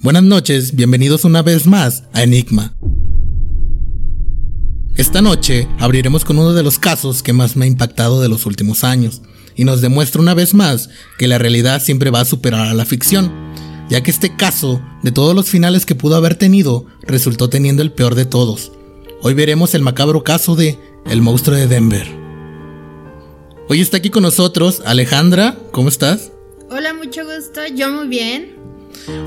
Buenas noches, bienvenidos una vez más a Enigma. Esta noche abriremos con uno de los casos que más me ha impactado de los últimos años y nos demuestra una vez más que la realidad siempre va a superar a la ficción, ya que este caso, de todos los finales que pudo haber tenido, resultó teniendo el peor de todos. Hoy veremos el macabro caso de El monstruo de Denver. Hoy está aquí con nosotros Alejandra, ¿cómo estás? Hola, mucho gusto, yo muy bien.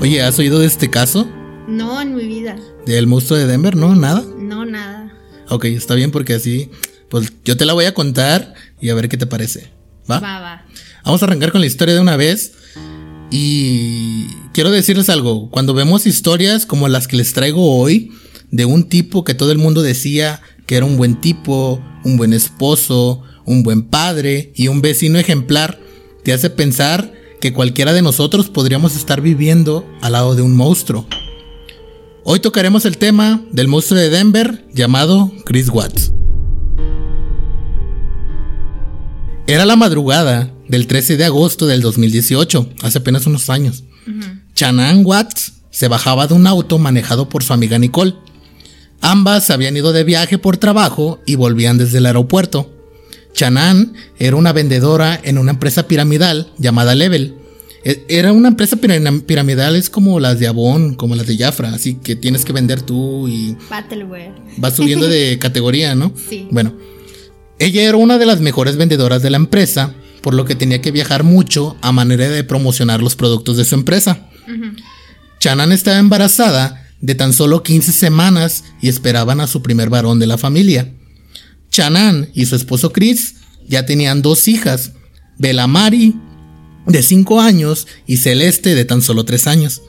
Oye, ¿has oído de este caso? No, en mi vida. ¿Del monstruo de Denver? ¿No? ¿Nada? No, nada. Ok, está bien porque así, pues yo te la voy a contar y a ver qué te parece. ¿Va? Va, va. Vamos a arrancar con la historia de una vez. Y quiero decirles algo, cuando vemos historias como las que les traigo hoy, de un tipo que todo el mundo decía que era un buen tipo, un buen esposo, un buen padre y un vecino ejemplar, te hace pensar que cualquiera de nosotros podríamos estar viviendo al lado de un monstruo. Hoy tocaremos el tema del monstruo de Denver llamado Chris Watts. Era la madrugada del 13 de agosto del 2018, hace apenas unos años. Chanan Watts se bajaba de un auto manejado por su amiga Nicole. Ambas habían ido de viaje por trabajo y volvían desde el aeropuerto. Chanan era una vendedora en una empresa piramidal llamada Level. E- Era una empresa piram- piramidal, es como las de Avon, como las de Jafra, así que tienes que vender tú y Battleware. vas subiendo de categoría, ¿no? Sí. Bueno, ella era una de las mejores vendedoras de la empresa, por lo que tenía que viajar mucho a manera de promocionar los productos de su empresa. Chanan estaba embarazada de tan solo 15 semanas y esperaban a su primer varón de la familia. Chanan y su esposo Chris ya tenían dos hijas, Bella Mari, de 5 años, y Celeste, de tan solo 3 años.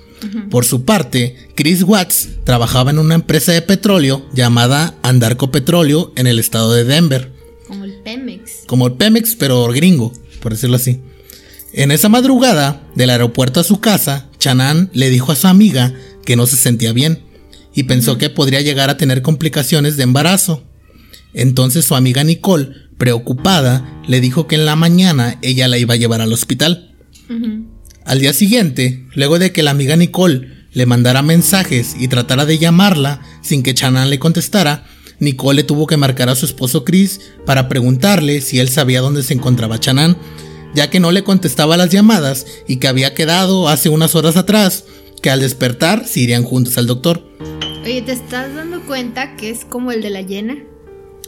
Por su parte, Chris Watts trabajaba en una empresa de petróleo llamada Andarco Petróleo en el estado de Denver, Como el Pemex. como el Pemex, pero gringo, por decirlo así. En esa madrugada, del aeropuerto a su casa, Chanan le dijo a su amiga que no se sentía bien y pensó que podría llegar a tener complicaciones de embarazo. Entonces su amiga Nicole, preocupada, le dijo que en la mañana ella la iba a llevar al hospital. Al día siguiente, luego de que la amiga Nicole le mandara mensajes y tratara de llamarla sin que Chanan le contestara, Nicole le tuvo que marcar a su esposo Chris para preguntarle si él sabía dónde se encontraba Chanan, ya que no le contestaba las llamadas y que había quedado hace unas horas atrás que al despertar se irían juntos al doctor. Oye, ¿te estás dando cuenta que es como el de la llena?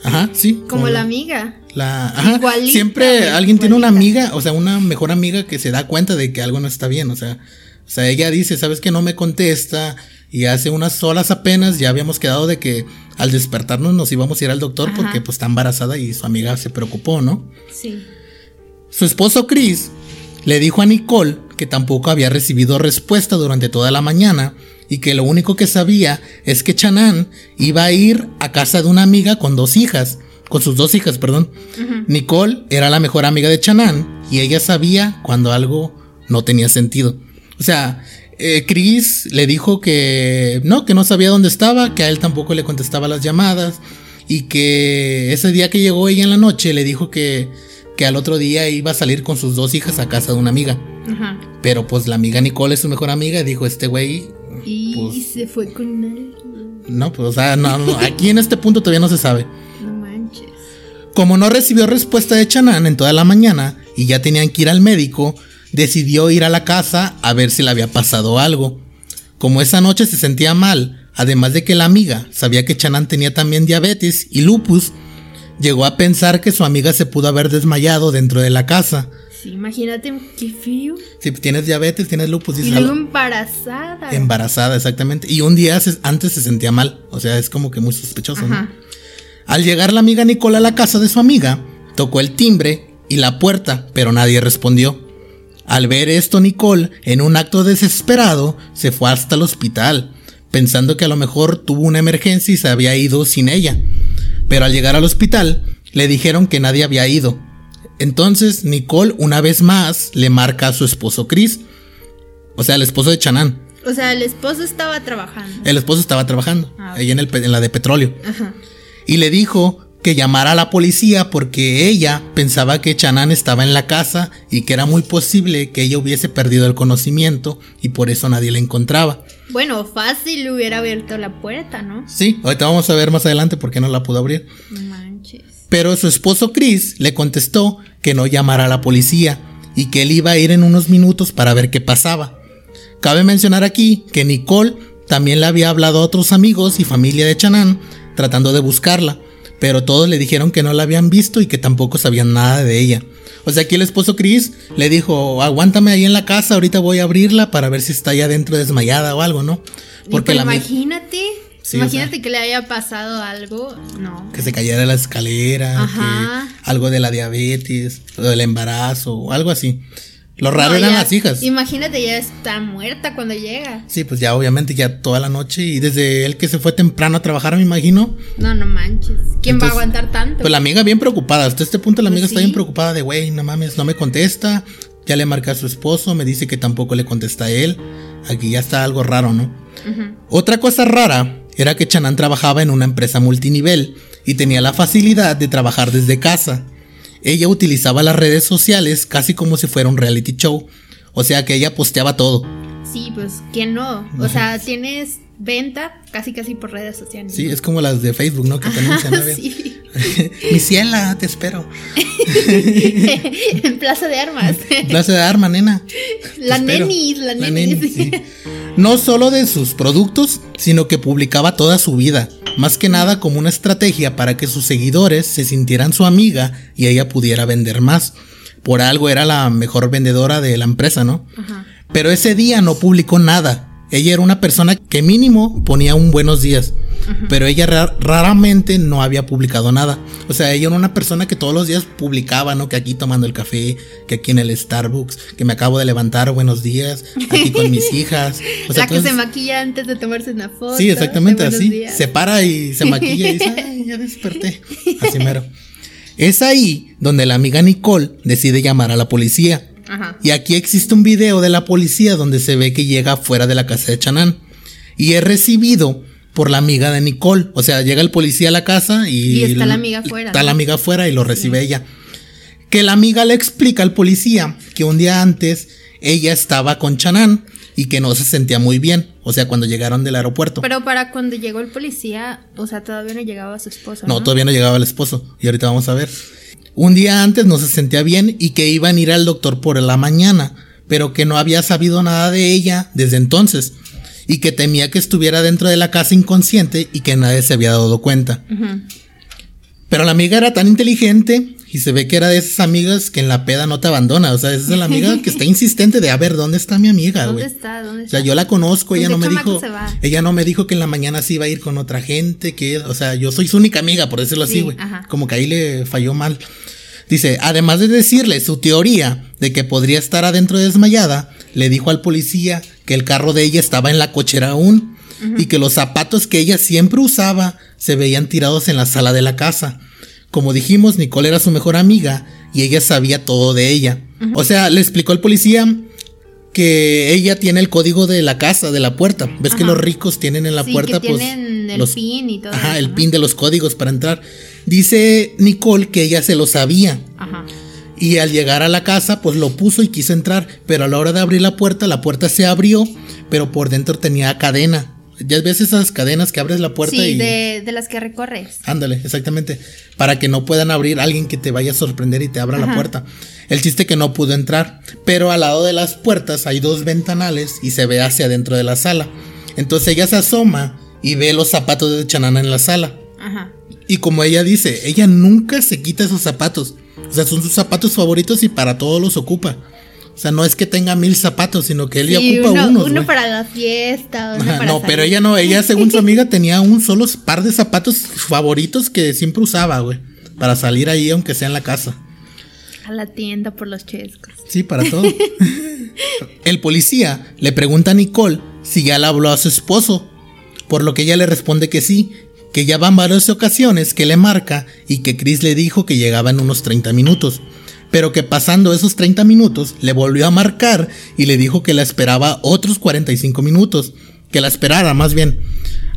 Ajá, sí. Como la amiga. La, ajá, Igualita, siempre alguien tiene una amiga, o sea, una mejor amiga que se da cuenta de que algo no está bien, o sea, o sea, ella dice, sabes que no me contesta y hace unas horas apenas ya habíamos quedado de que al despertarnos nos íbamos a ir al doctor Ajá. porque pues está embarazada y su amiga se preocupó, ¿no? Sí. Su esposo Chris le dijo a Nicole que tampoco había recibido respuesta durante toda la mañana y que lo único que sabía es que Chanan iba a ir a casa de una amiga con dos hijas, con sus dos hijas, perdón. Nicole era la mejor amiga de Chanan y ella sabía cuando algo no tenía sentido. O sea, eh, Chris le dijo que no, que no sabía dónde estaba, que a él tampoco le contestaba las llamadas y que ese día que llegó ella en la noche le dijo que, que al otro día iba a salir con sus dos hijas a casa de una amiga. Ajá. Pero pues la amiga Nicole es su mejor amiga y dijo, este güey, Y Pues- se fue con él. no, pues o sea, no, no, aquí en este punto todavía no se sabe. No manches. Como no recibió respuesta de Chanan en toda la mañana y ya tenían que ir al médico, decidió ir a la casa a ver si le había pasado algo. Como esa noche se sentía mal, además de que la amiga sabía que Chanan tenía también diabetes y lupus, llegó a pensar que su amiga se pudo haber desmayado dentro de la casa. Sí, imagínate qué frío. Si tienes diabetes, tienes lupus, Y luego algo. embarazada. embarazada, exactamente. Y un día antes se sentía mal, o sea, es como que muy sospechoso, ¿no? Al llegar la amiga Nicole a la casa de su amiga, tocó el timbre y la puerta, pero nadie respondió. Al ver esto, Nicole, en un acto desesperado, se fue hasta el hospital, pensando que a lo mejor tuvo una emergencia y se había ido sin ella. Pero al llegar al hospital, le dijeron que nadie había ido. Entonces, Nicole, una vez más, le marca a su esposo Chris, o sea, el esposo de Chanan. O sea, el esposo estaba trabajando. El esposo estaba trabajando, Ah, ahí en, el, en la de petróleo. Ajá. y le dijo que llamara a la policía porque ella pensaba que Chanan estaba en la casa y que era muy posible que ella hubiese perdido el conocimiento y por eso nadie la encontraba. Bueno, fácil hubiera abierto la puerta, ¿no? Sí, ahorita vamos a ver más adelante por qué no la pudo abrir. Manches. Pero su esposo Chris le contestó que no llamara a la policía y que él iba a ir en unos minutos para ver qué pasaba. Cabe mencionar aquí que Nicole también le había hablado a otros amigos y familia de Chanan tratando de buscarla, pero todos le dijeron que no la habían visto y que tampoco sabían nada de ella. O sea, aquí el esposo Chris le dijo, aguántame ahí en la casa, ahorita voy a abrirla para ver si está allá adentro desmayada o algo, ¿no? Porque la imagínate, Sí, imagínate o sea. que le haya pasado algo, no. que se cayera de la escalera, Ajá. que algo de la diabetes, o del embarazo, o algo así. Lo raro No, eran ya- las hijas. Imagínate, ya está muerta cuando llega. Sí, pues ya obviamente ya toda la noche y desde él que se fue temprano a trabajar, me imagino. No, no manches. ¿Quién va a aguantar tanto? Pues la amiga bien preocupada. Hasta este punto la amiga Pues está sí. bien preocupada de, güey, no mames, no me contesta. Ya le marqué a su esposo, me dice que tampoco le contesta a él. Aquí ya está algo raro, ¿no? Otra cosa rara era que Chanan trabajaba en una empresa multinivel y tenía la facilidad de trabajar desde casa. Ella utilizaba las redes sociales casi como si fuera un reality show. O sea que ella posteaba todo. Sí, pues, ¿quién no? O sea, tienes venta casi casi por redes sociales. Sí, es como las de Facebook, ¿no? Que te sí. Mi ciela, te espero. en Plaza de Armas. Plaza de arma, nena. la nenis, la nenis. nenis, sí. No solo de sus productos, sino que publicaba toda su vida, más que nada como una estrategia para que sus seguidores se sintieran su amiga y ella pudiera vender más. Por algo era la mejor vendedora de la empresa, ¿no? Ajá. Pero ese día no publicó nada. Ella era una persona que mínimo ponía un buenos días. Pero ella ra- raramente no había publicado nada. O sea, ella era una persona que todos los días publicaba, ¿no? Que aquí tomando el café, que aquí en el Starbucks, que me acabo de levantar, buenos días, aquí con mis hijas. O sea, la que entonces- se maquilla antes de tomarse una foto. Sí, exactamente así. días. Se para y se maquilla y dice, ay, ya desperté. Así mero. Es ahí donde la amiga Nicole decide llamar a la policía. Ajá. Y aquí existe un video de la policía donde se ve que llega fuera de la casa de Chanán. Y es recibido por la amiga de Nicole. O sea, llega el policía a la casa y... Y está la amiga afuera, Está ¿no? la amiga afuera y lo recibe ella. Que la amiga le explica al policía que un día antes ella estaba con Chanán y que no se sentía muy bien. O sea, cuando llegaron del aeropuerto. Pero para cuando llegó el policía, o sea, todavía no llegaba su esposa. No, No, todavía no llegaba el esposo. Y ahorita vamos a ver. Un día antes no se sentía bien y que iban a ir al doctor por la mañana, pero que no había sabido nada de ella desde entonces. Y que temía que estuviera dentro de la casa inconsciente y que nadie se había dado cuenta. Pero la amiga era tan inteligente y se ve que era de esas amigas que en la peda no te abandona. O sea, esa es la amiga que está insistente de a ver dónde está mi amiga, ¿Dónde güey. está? ¿Dónde O está? sea, yo la conozco, ella ¿Dónde no me dijo, ella no me dijo que en la mañana se iba a ir con otra gente, que, o sea, yo soy su única amiga, por decirlo así, Sí, güey. Como que ahí le falló mal. Dice, además de decirle su teoría de que podría estar adentro desmayada, le dijo al policía que el carro de ella estaba en la cochera aún y que los zapatos que ella siempre usaba se veían tirados en la sala de la casa. Como dijimos, Nicole era su mejor amiga y ella sabía todo de ella. O sea, le explicó al policía que ella tiene el código de la casa, de la puerta. ¿Ves que los ricos tienen en la Sí, puerta que pues tienen el los pin y todo Ajá, eso, el ¿no? pin de los códigos para entrar. Dice Nicole que ella se lo sabía Ajá. y al llegar a la casa pues lo puso y quiso entrar, pero a la hora de abrir la puerta, la puerta se abrió, pero por dentro tenía cadena. Ya ves esas cadenas que abres la puerta Sí, y de, de las que recorres. Ándale, exactamente. Para que no puedan abrir alguien que te vaya a sorprender y te abra la puerta. El chiste que no pudo entrar. Pero al lado de las puertas hay dos ventanales y se ve hacia adentro de la sala. Entonces ella se asoma y ve los zapatos de Chanana en la sala. Ajá. Y como ella dice, ella nunca se quita esos zapatos. O sea, son sus zapatos favoritos y para todos los ocupa. O sea, no es que tenga mil zapatos, sino que él ya Sí, ocupa uno, unos. uno para la fiesta, uno para no, pero ella no, ella según su amiga tenía un solo par de zapatos favoritos que siempre usaba, güey, para salir ahí aunque sea en la casa. A la tienda por los chescos. Sí, para todo. El policía le pregunta a Nicole si ya le habló a su esposo, por lo que ella le responde que sí, que ya van varias ocasiones que le marca y que Chris le dijo que llegaba en unos 30 minutos, pero que pasando esos 30 minutos le volvió a marcar y le dijo que la esperaba otros 45 minutos, que la esperara más bien.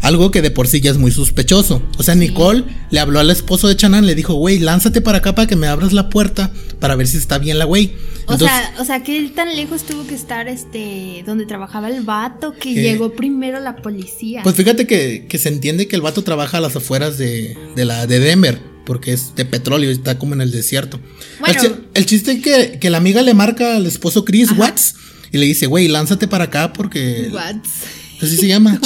Algo que de por sí ya es muy sospechoso. O sea, Nicole le habló al esposo de Chanan, le dijo, güey, lánzate para acá para que me abras la puerta para ver si está bien la güey. O sea, o sea, que tan lejos tuvo que estar este donde trabajaba el vato que llegó primero la policía. Pues fíjate que, que, se entiende que el vato trabaja a las afueras de, de la de Denver, porque es de petróleo y está como en el desierto. Bueno, el, chiste es que, que, la amiga le marca al esposo Chris Watts y le dice, güey, lánzate para acá porque. Watts. Así se llama.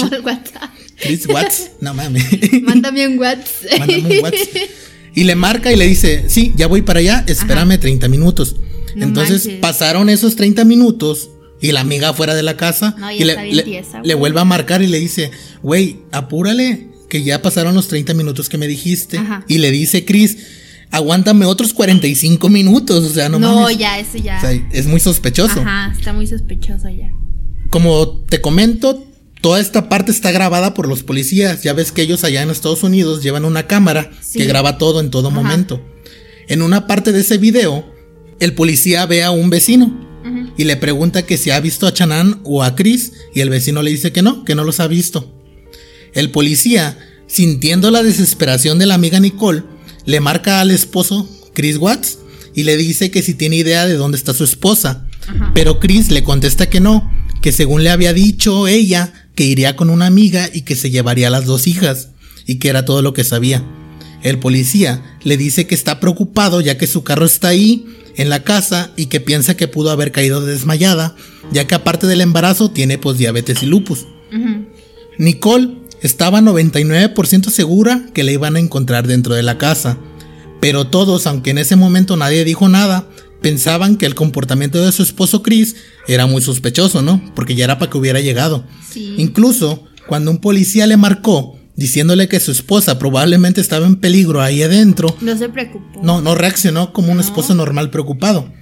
Chris Watts. No mames. Mándame un Watts. Mándame un Watts. Y le marca y le dice, sí, ya voy para allá, espérame 30 minutos. Entonces pasaron esos 30 minutos y la amiga fuera de la casa y le, vuelve a marcar y le dice, güey, apúrale, que ya pasaron los 30 minutos que me dijiste. Y le dice Chris, aguántame otros 45 minutos, o sea, no No, ya, eso ya. es muy sospechoso. Ajá, está muy sospechoso ya. Como te comento, Toda esta parte está grabada por los policías. Ya ves que ellos allá en Estados Unidos llevan una cámara que graba todo en todo momento. En una parte de ese video, el policía ve a un vecino y le pregunta que si ha visto a Chanan o a Chris y el vecino le dice que no, que no los ha visto. El policía, sintiendo la desesperación de la amiga Nicole, le marca al esposo, Chris Watts, y le dice que si tiene idea de dónde está su esposa. Pero Chris le contesta que no, que según le había dicho ella, que iría con una amiga y que se llevaría a las dos hijas, y que era todo lo que sabía. El policía le dice que está preocupado ya que su carro está ahí, en la casa, y que piensa que pudo haber caído desmayada, ya que aparte del embarazo tiene pues diabetes y lupus. Nicole estaba 99% segura que la iban a encontrar dentro de la casa, pero todos, aunque en ese momento nadie dijo nada, pensaban que el comportamiento de su esposo Chris era muy sospechoso, ¿no? Porque ya era para que hubiera llegado. Incluso cuando un policía le marcó diciéndole que su esposa probablemente estaba en peligro ahí adentro. No se preocupó. No, no reaccionó como un esposo normal preocupado.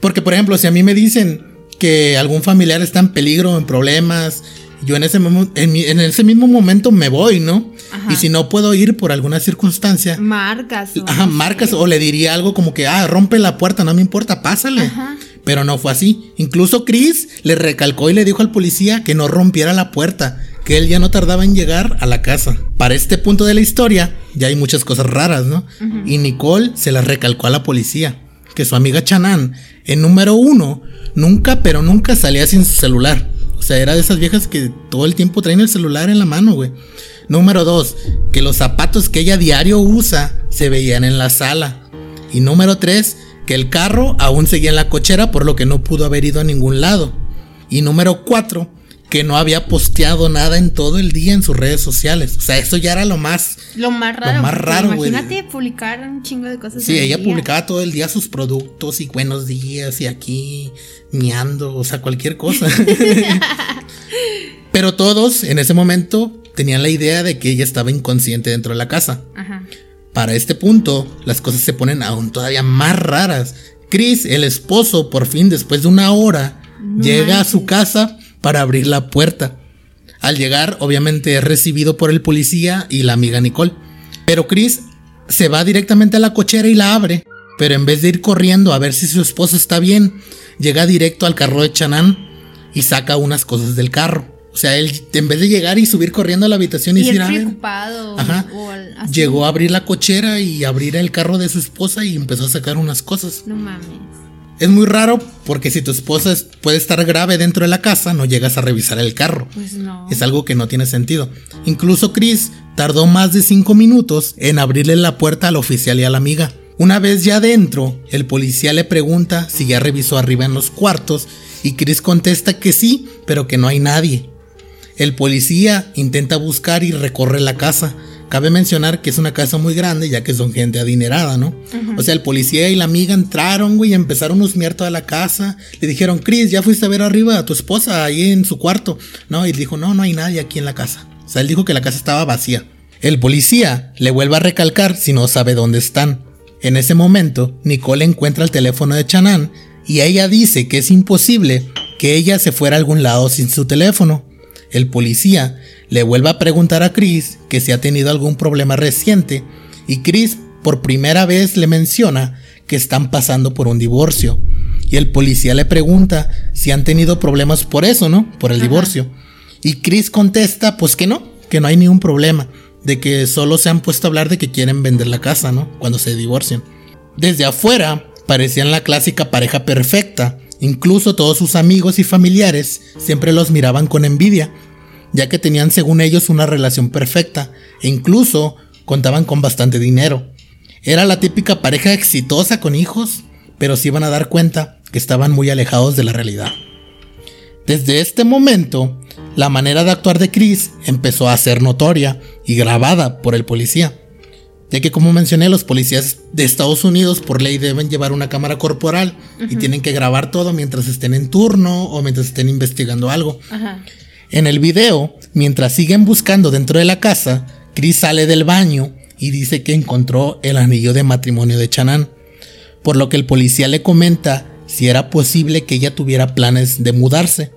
Porque, por ejemplo, si a mí me dicen que algún familiar está en peligro, en problemas, yo en ese, en, ese mismo momento me voy, ¿no? Y si no puedo ir por alguna circunstancia. Marcas. Ajá, marcas. O le diría algo como que, ah, rompe la puerta, no me importa, pásale. Ajá. Pero no fue así. Incluso Chris le recalcó y le dijo al policía que no rompiera la puerta, que él ya no tardaba en llegar a la casa. Para este punto de la historia, ya hay muchas cosas raras, ¿no? Y Nicole se las recalcó a la policía, que su amiga Chanan, en número uno, nunca, pero nunca salía sin su celular. Sea, era de esas viejas que todo el tiempo traen el celular en la mano, güey. Número dos, que los zapatos que ella diario usa se veían en la sala. Y número tres, que el carro aún seguía en la cochera por lo que no pudo haber ido a ningún lado. Y número cuatro, que no había posteado nada en todo el día en sus redes sociales. O sea, eso ya era lo más... Lo más raro. Lo más raro, Imagínate publicar un chingo de cosas. Sí, ella publicaba todo el día sus productos y buenos días y aquí miando, o sea, cualquier cosa. Pero todos en ese momento tenían la idea de que ella estaba inconsciente dentro de la casa. Ajá. Para este punto, las cosas se ponen aún todavía más raras. Chris, el esposo, por fin después de una hora, llega a su casa para abrir la puerta. Al llegar, obviamente es recibido por el policía y la amiga Nicole. Pero Chris se va directamente a la cochera y la abre. Pero en vez de ir corriendo a ver si su esposo está bien, llega directo al carro de Chanan y saca unas cosas del carro. O sea, él en vez de llegar y subir corriendo a la habitación y, decir, preocupado, ajá, llegó a abrir la cochera y abrir el carro de su esposa y empezó a sacar unas cosas. No mames. Es muy raro porque si tu esposa puede estar grave dentro de la casa, no llegas a revisar el carro. Pues no. Es algo que no tiene sentido. Incluso Chris tardó más de cinco minutos en abrirle la puerta al oficial y a la amiga. Una vez ya dentro, el policía le pregunta si ya revisó arriba en los cuartos y Chris contesta que sí, pero que no hay nadie. El policía intenta buscar y recorre la casa. Cabe mencionar que es una casa muy grande, ya que son gente adinerada, ¿no? O sea, el policía y la amiga entraron, güey, y empezaron a husmear toda la casa. Le dijeron, Chris, ¿ya fuiste a ver arriba a tu esposa ahí en su cuarto? No, y dijo, no, no hay nadie aquí en la casa. O sea, él dijo que la casa estaba vacía. El policía le vuelve a recalcar si no sabe dónde están. En ese momento, Nicole encuentra el teléfono de Chanan y ella dice que es imposible que ella se fuera a algún lado sin su teléfono. El policía le vuelve a preguntar a Chris que si ha tenido algún problema reciente y Chris por primera vez le menciona que están pasando por un divorcio. Y el policía le pregunta si han tenido problemas por eso, ¿no? Por el divorcio. Y Chris contesta, pues que no, que no hay ningún problema, de que solo se han puesto a hablar de que quieren vender la casa, ¿no? Cuando se divorcian. Desde afuera parecían la clásica pareja perfecta, incluso todos sus amigos y familiares siempre los miraban con envidia, ya que tenían según ellos una relación perfecta e incluso contaban con bastante dinero. Era la típica pareja exitosa con hijos, pero se iban a dar cuenta que estaban muy alejados de la realidad. Desde este momento, la manera de actuar de Chris empezó a ser notoria y grabada por el policía. Ya que como mencioné, los policías de Estados Unidos por ley deben llevar una cámara corporal y tienen que grabar todo mientras estén en turno o mientras estén investigando algo. En el video, mientras siguen buscando dentro de la casa, Chris sale del baño y dice que encontró el anillo de matrimonio de Chanan, por lo que el policía le comenta si era posible que ella tuviera planes de mudarse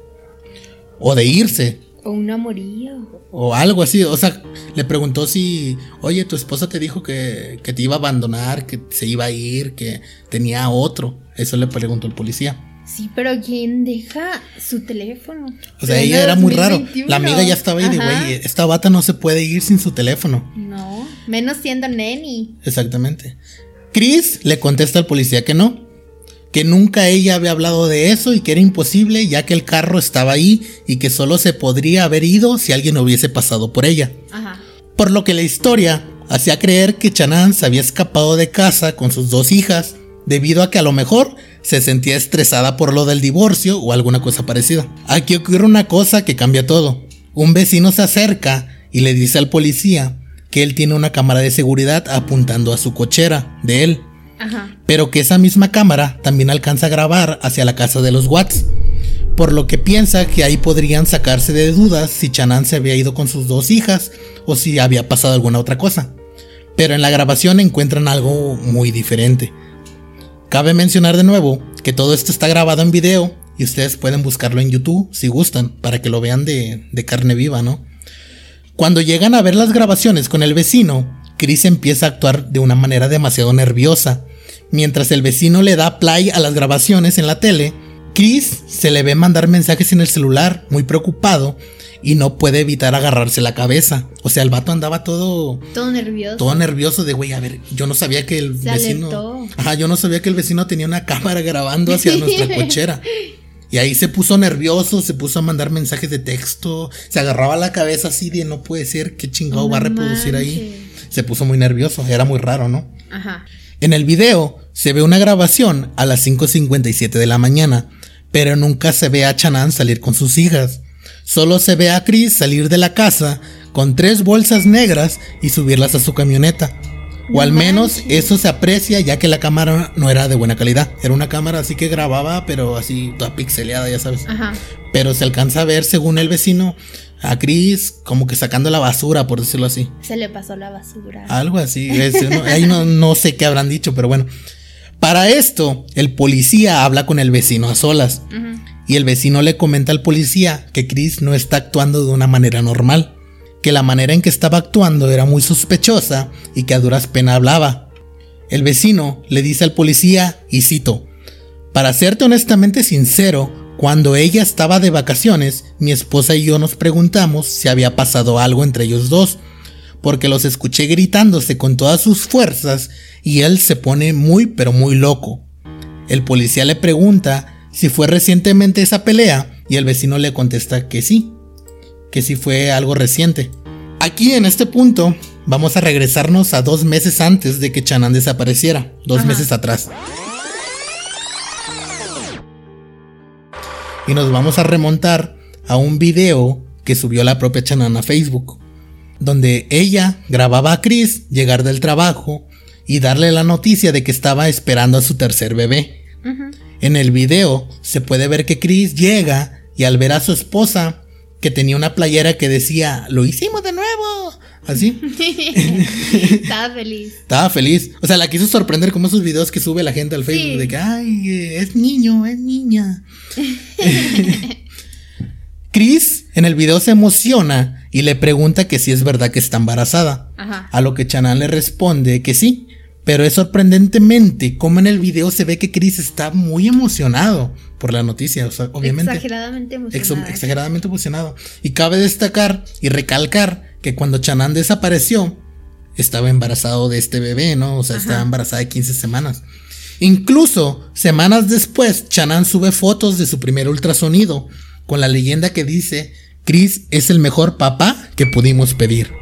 o de irse. O un amorío. O algo así. O sea, le preguntó si, oye, tu esposa te dijo que, que te iba a abandonar, que se iba a ir, que tenía otro. Eso le preguntó el policía. Sí, pero ¿quién deja su teléfono? O sea, ella era muy raro. La amiga ya estaba ahí de, güey, esta bata no se puede ir sin su teléfono. No, menos siendo neni. Exactamente. Chris le contesta al policía que no, que nunca ella había hablado de eso y que era imposible ya que el carro estaba ahí y que solo se podría haber ido si alguien hubiese pasado por ella. Ajá. Por lo que la historia hacía creer que Chanan se había escapado de casa con sus dos hijas debido a que a lo mejor se sentía estresada por lo del divorcio o alguna cosa parecida. Aquí ocurre una cosa que cambia todo. Un vecino se acerca y le dice al policía que él tiene una cámara de seguridad apuntando a su cochera de él pero que esa misma cámara también alcanza a grabar hacia la casa de los Watts, por lo que piensa que ahí podrían sacarse de dudas si Chanan se había ido con sus dos hijas o si había pasado alguna otra cosa. Pero en la grabación encuentran algo muy diferente. Cabe mencionar de nuevo que todo esto está grabado en video y ustedes pueden buscarlo en YouTube si gustan, para que lo vean de, carne viva, ¿no? Cuando llegan a ver las grabaciones con el vecino, Chris empieza a actuar de una manera demasiado nerviosa Mientras el vecino le da play a las grabaciones en la tele, Chris se le ve mandar mensajes en el celular, muy preocupado, y no puede evitar agarrarse la cabeza. O sea, el vato andaba todo. Todo nervioso. Todo nervioso de, güey, a ver, yo no sabía que el vecino. Ajá, yo no sabía que el vecino tenía una cámara grabando hacia nuestra cochera. Y ahí se puso nervioso, se puso a mandar mensajes de texto, se agarraba la cabeza así de no puede ser, qué chingado va a reproducir ahí. Se puso muy nervioso, era muy raro, ¿no? Ajá. En el video se ve una grabación a las 5.57 de la mañana, pero nunca se ve a Chanan salir con sus hijas. Solo se ve a Chris salir de la casa con tres bolsas negras y subirlas a su camioneta. O al menos eso se aprecia ya que la cámara no era de buena calidad. Era una cámara así que grababa, pero así toda pixeleada, ya sabes. Pero se alcanza a ver, según el vecino, a Chris como que sacando la basura, por decirlo así. Se le pasó la basura. Algo así. ahí no, sé qué habrán dicho, pero bueno. Para esto, el policía habla con el vecino a solas. Y el vecino le comenta al policía que Chris no está actuando de una manera normal. Que la manera en que estaba actuando era muy sospechosa y que a duras penas hablaba. El vecino le dice al policía, y cito, Para serte honestamente sincero, cuando ella estaba de vacaciones, mi esposa y yo nos preguntamos si había pasado algo entre ellos dos, porque los escuché gritándose con todas sus fuerzas y él se pone muy pero muy loco. El policía le pregunta si fue recientemente esa pelea y el vecino le contesta que sí, que sí fue algo reciente. Aquí en este punto vamos a regresarnos a dos meses antes de que Chanan desapareciera, dos meses atrás. y nos vamos a remontar a un video que subió la propia Chanan a Facebook, donde ella grababa a Chris llegar del trabajo y darle la noticia de que estaba esperando a su tercer bebé. En el video se puede ver que Chris llega y al ver a su esposa, que tenía una playera que decía, lo hicimos de nuevo, así. Estaba feliz. Estaba feliz. O sea, la quiso sorprender como esos videos que sube la gente al Facebook de que, ay, es niño, es niña. Chris en el video se emociona y le pregunta que si es verdad que está embarazada. A lo que Chanan le responde que sí, Pero es sorprendentemente como en el video se ve que Chris está muy emocionado por la noticia, o sea, obviamente. Exageradamente emocionado. exageradamente emocionado. Y cabe destacar y recalcar que cuando Chanan desapareció, estaba embarazado de este bebé, ¿no? O sea, estaba embarazada de 15 semanas. Incluso, semanas después, Chanan sube fotos de su primer ultrasonido, con la leyenda que dice, Chris es el mejor papá que pudimos pedir.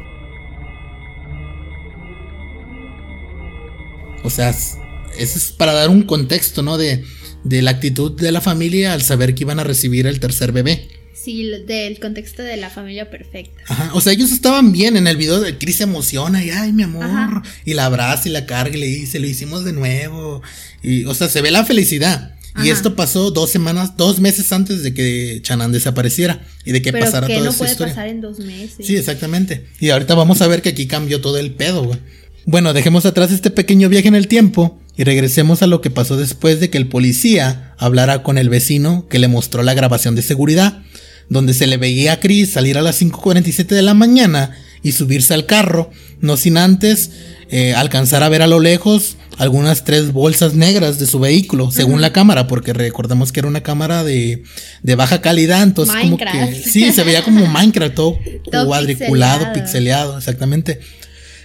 O sea, eso es para dar un contexto, ¿no? De, de la actitud de la familia al saber que iban a recibir el tercer bebé. Sí, del contexto de la familia perfecta. Ajá, o sea, ellos estaban bien en el video de Chris se emociona y ay, mi amor, y la abraza y la carga y le dice, lo hicimos de nuevo. Y, o sea, se ve la felicidad. Y esto pasó dos semanas, dos meses antes de que Chanan desapareciera y de que Pero pasara que toda no puede historia. pasar en dos meses. Sí, exactamente. Y ahorita vamos a ver que aquí cambió todo el pedo, güey. Bueno, dejemos atrás este pequeño viaje en el tiempo y regresemos a lo que pasó después de que el policía hablara con el vecino que le mostró la grabación de seguridad, donde se le veía a Chris salir a las 5.47 de la mañana y subirse al carro, no sin antes eh, alcanzar a ver a lo lejos algunas tres bolsas negras de su vehículo, según la cámara, porque recordemos que era una cámara de, de baja calidad, entonces como que sí, se veía como Minecraft, todo, Todo cuadriculado, pixeleado. pixeleado, exactamente.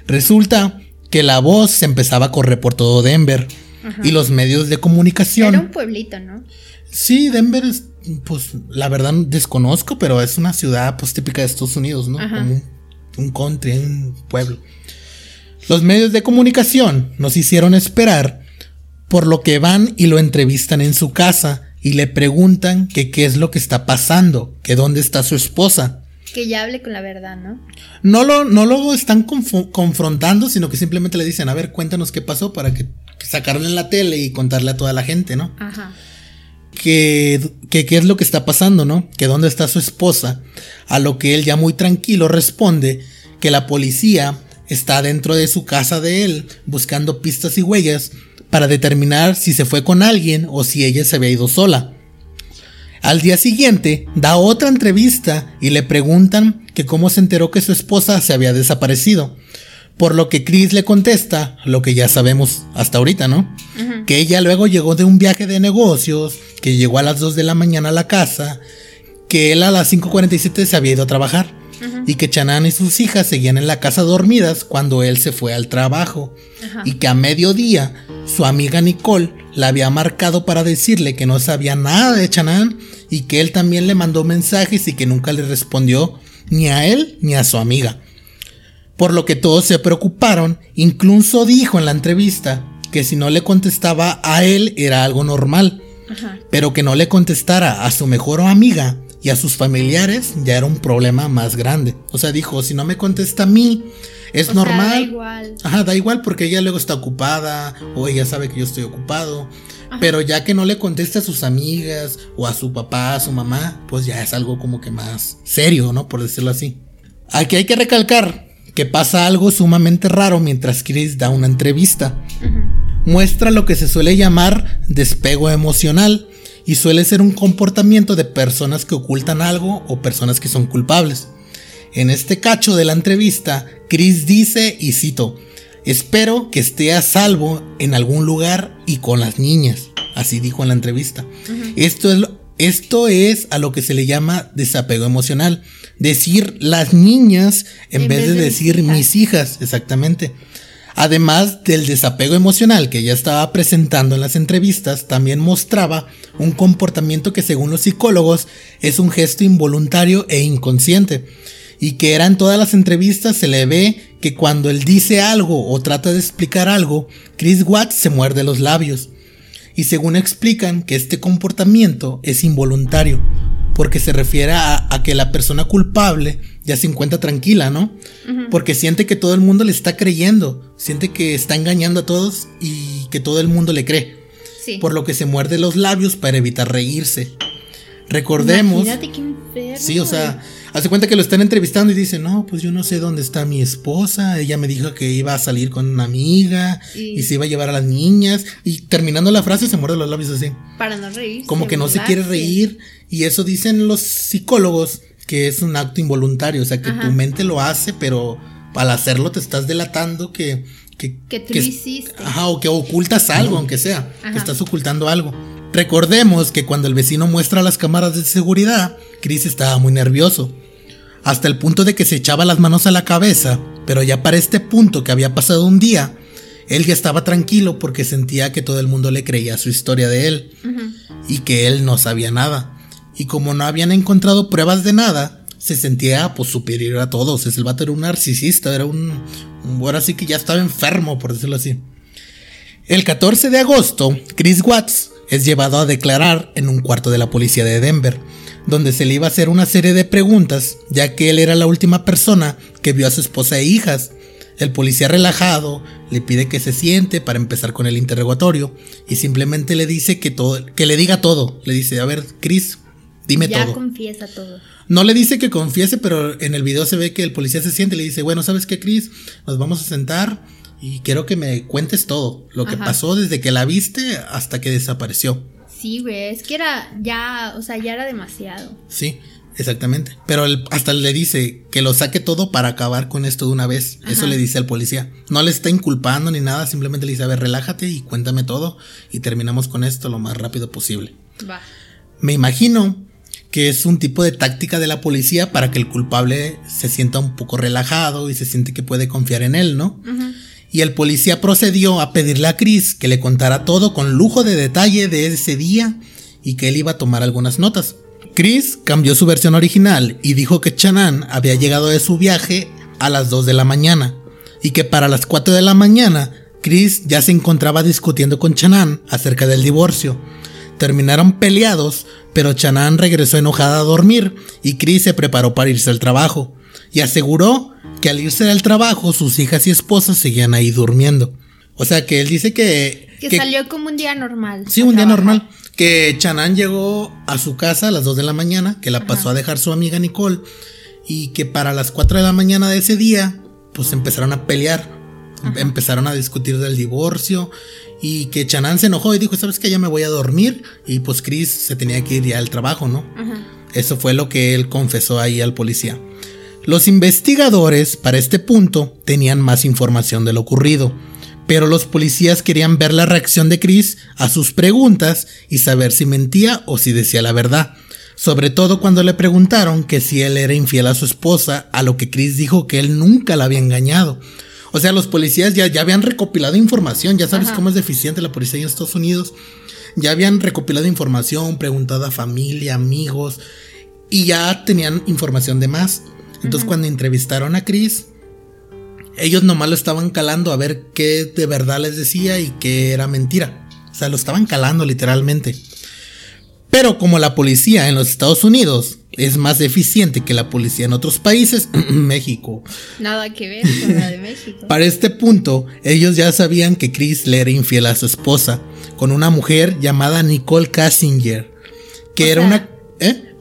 Resulta que la voz se empezaba a correr por todo Denver y los medios de comunicación. Era un pueblito, ¿no? Sí, Denver es, pues, la verdad desconozco, pero es una ciudad, pues, típica de Estados Unidos, ¿no? Como un, un country, un pueblo. Los medios de comunicación nos hicieron esperar, por lo que van y lo entrevistan en su casa y le preguntan que qué es lo que está pasando, que dónde está su esposa. Que ya hable con la verdad, ¿no? No lo, no lo están confrontando, sino que simplemente le dicen, a ver, cuéntanos qué pasó para que, que sacarlo en la tele y contarle a toda la gente, ¿no? Ajá. que, que qué es lo que está pasando, ¿no? Que dónde está su esposa. A lo que él ya muy tranquilo responde que la policía está dentro de su casa de él buscando pistas y huellas para determinar si se fue con alguien o si ella se había ido sola. Al día siguiente da otra entrevista y le preguntan que cómo se enteró que su esposa se había desaparecido. Por lo que Chris le contesta lo que ya sabemos hasta ahorita, ¿no? Que ella luego llegó de un viaje de negocios, que llegó a las 2 de la mañana a la casa, que él a las 5.47 se había ido a trabajar y que Chanan y sus hijas seguían en la casa dormidas cuando él se fue al trabajo y que a mediodía su amiga Nicole la había marcado para decirle que no sabía nada de Chanan y que él también le mandó mensajes y que nunca le respondió ni a él ni a su amiga. Por lo que todos se preocuparon, incluso dijo en la entrevista que si no le contestaba a él era algo normal, Ajá. pero que no le contestara a su mejor amiga y a sus familiares ya era un problema más grande. O sea, dijo, si no me contesta a mí, es O sea, normal. da igual. Ajá, da igual porque ella luego está ocupada o ella sabe que yo estoy ocupado. Pero ya que no le contesta a sus amigas o a su papá, a su mamá, pues ya es algo como que más serio, ¿no? Por decirlo así. Aquí hay que recalcar que pasa algo sumamente raro mientras Chris da una entrevista. Muestra lo que se suele llamar despego emocional y suele ser un comportamiento de personas que ocultan algo o personas que son culpables. En este cacho de la entrevista, Chris dice, y cito, espero que esté a salvo en algún lugar y con las niñas. Así dijo en la entrevista. Esto es, esto es a lo que se le llama desapego emocional. Decir las niñas en, vez, de, decir mis hijas, exactamente. Además del desapego emocional que ya estaba presentando en las entrevistas, también mostraba un comportamiento que según los psicólogos es un gesto involuntario e inconsciente. Y que era en todas las entrevistas se le ve que cuando él dice algo o trata de explicar algo, Chris Watts se muerde los labios. Y según explican que este comportamiento es involuntario, porque se refiere a, a que la persona culpable ya se encuentra tranquila, ¿no? Porque siente que todo el mundo le está creyendo, siente que está engañando a todos y que todo el mundo le cree, Sí. por lo que se muerde los labios para evitar reírse. Recordemos... Imagínate qué enfermo. Sí, o sea, hace cuenta que lo están entrevistando y dice, no, pues yo no sé dónde está mi esposa, ella me dijo que iba a salir con una amiga Y- y se iba a llevar a las niñas y terminando la frase se muerde los labios así, Para no reírse. como que no se quiere reír y eso dicen los psicólogos que es un acto involuntario, o sea, que Ajá. tu mente lo hace, pero al hacerlo te estás delatando que, que, Que tú que- hiciste. Ajá, o que ocultas algo, aunque sea, que estás ocultando algo. Recordemos que cuando el vecino muestra las cámaras de seguridad, Chris estaba muy nervioso. Hasta el punto de que se echaba las manos a la cabeza, pero ya para este punto que había pasado un día, él ya estaba tranquilo porque sentía que todo el mundo le creía su historia de él y que él no sabía nada. Y como no habían encontrado pruebas de nada, se sentía pues superior a todos. Es el vato era un narcisista, era un, un ahora sí que ya estaba enfermo, por decirlo así. El 14 de agosto, Chris Watts es llevado a declarar en un cuarto de la policía de Denver, donde se le iba a hacer una serie de preguntas, ya que él era la última persona que vio a su esposa e hijas. El policía relajado le pide que se siente para empezar con el interrogatorio y simplemente le dice que todo, que le diga todo. Le dice, a ver, Chris, dime ya todo. confiesa todo. No le dice que confiese, pero en el video se ve que el policía se siente y le dice, bueno, ¿sabes qué, Chris? Nos vamos a sentar y quiero que me cuentes todo, lo que Ajá. pasó desde que la viste hasta que desapareció. Sí, güey, es que era ya, o sea, ya era demasiado. Sí, exactamente. Pero él hasta le dice que lo saque todo para acabar con esto de una vez. Eso Ajá. le dice al policía. No le está inculpando ni nada, simplemente le dice, a ver, relájate y cuéntame todo y terminamos con esto lo más rápido posible. Va. Me imagino que es un tipo de táctica de la policía para que el culpable se sienta un poco relajado y se siente que puede confiar en él, ¿no? Y el policía procedió a pedirle a Chris que le contara todo con lujo de detalle de ese día y que él iba a tomar algunas notas. Chris cambió su versión original y dijo que Chanan había llegado de su viaje a las 2 de la mañana y que para las 4 de la mañana Chris ya se encontraba discutiendo con Chanan acerca del divorcio. Terminaron peleados, pero Chanan regresó enojada a dormir y Chris se preparó para irse al trabajo y aseguró que al irse del trabajo sus hijas y esposas seguían ahí durmiendo. O sea que él dice que... Que, que- salió como un día normal. Sí, un día normal. Que Chanan llegó a su casa a las 2 de la mañana, que la pasó a dejar su amiga Nicole, y que para las 4 de la mañana de ese día, pues empezaron a pelear. Empezaron a discutir del divorcio, y que Chanan se enojó y dijo, ¿sabes qué? Ya me voy a dormir, y pues Chris se tenía que ir ya al trabajo, ¿no? Ajá. Eso fue lo que él confesó ahí al policía. Los investigadores para este punto tenían más información de lo ocurrido, pero los policías querían ver la reacción de Chris a sus preguntas y saber si mentía o si decía la verdad. Sobre todo cuando le preguntaron que si él era infiel a su esposa, a lo que Chris dijo que él nunca la había engañado. O sea, los policías ya, ya habían recopilado información, ya sabes Ajá. cómo es deficiente la policía en Estados Unidos. Ya habían recopilado información, preguntado a familia, amigos, y ya tenían información de más. Entonces cuando entrevistaron a Chris, ellos nomás lo estaban calando a ver qué de verdad les decía y qué era mentira. O sea, lo estaban calando literalmente. Pero como la policía en los Estados Unidos es más eficiente que la policía en otros países, México, Nada que ver con la de México. para este punto, ellos ya sabían que Chris le era infiel a su esposa con una mujer llamada Nicole Kassinger, que O era sea, una...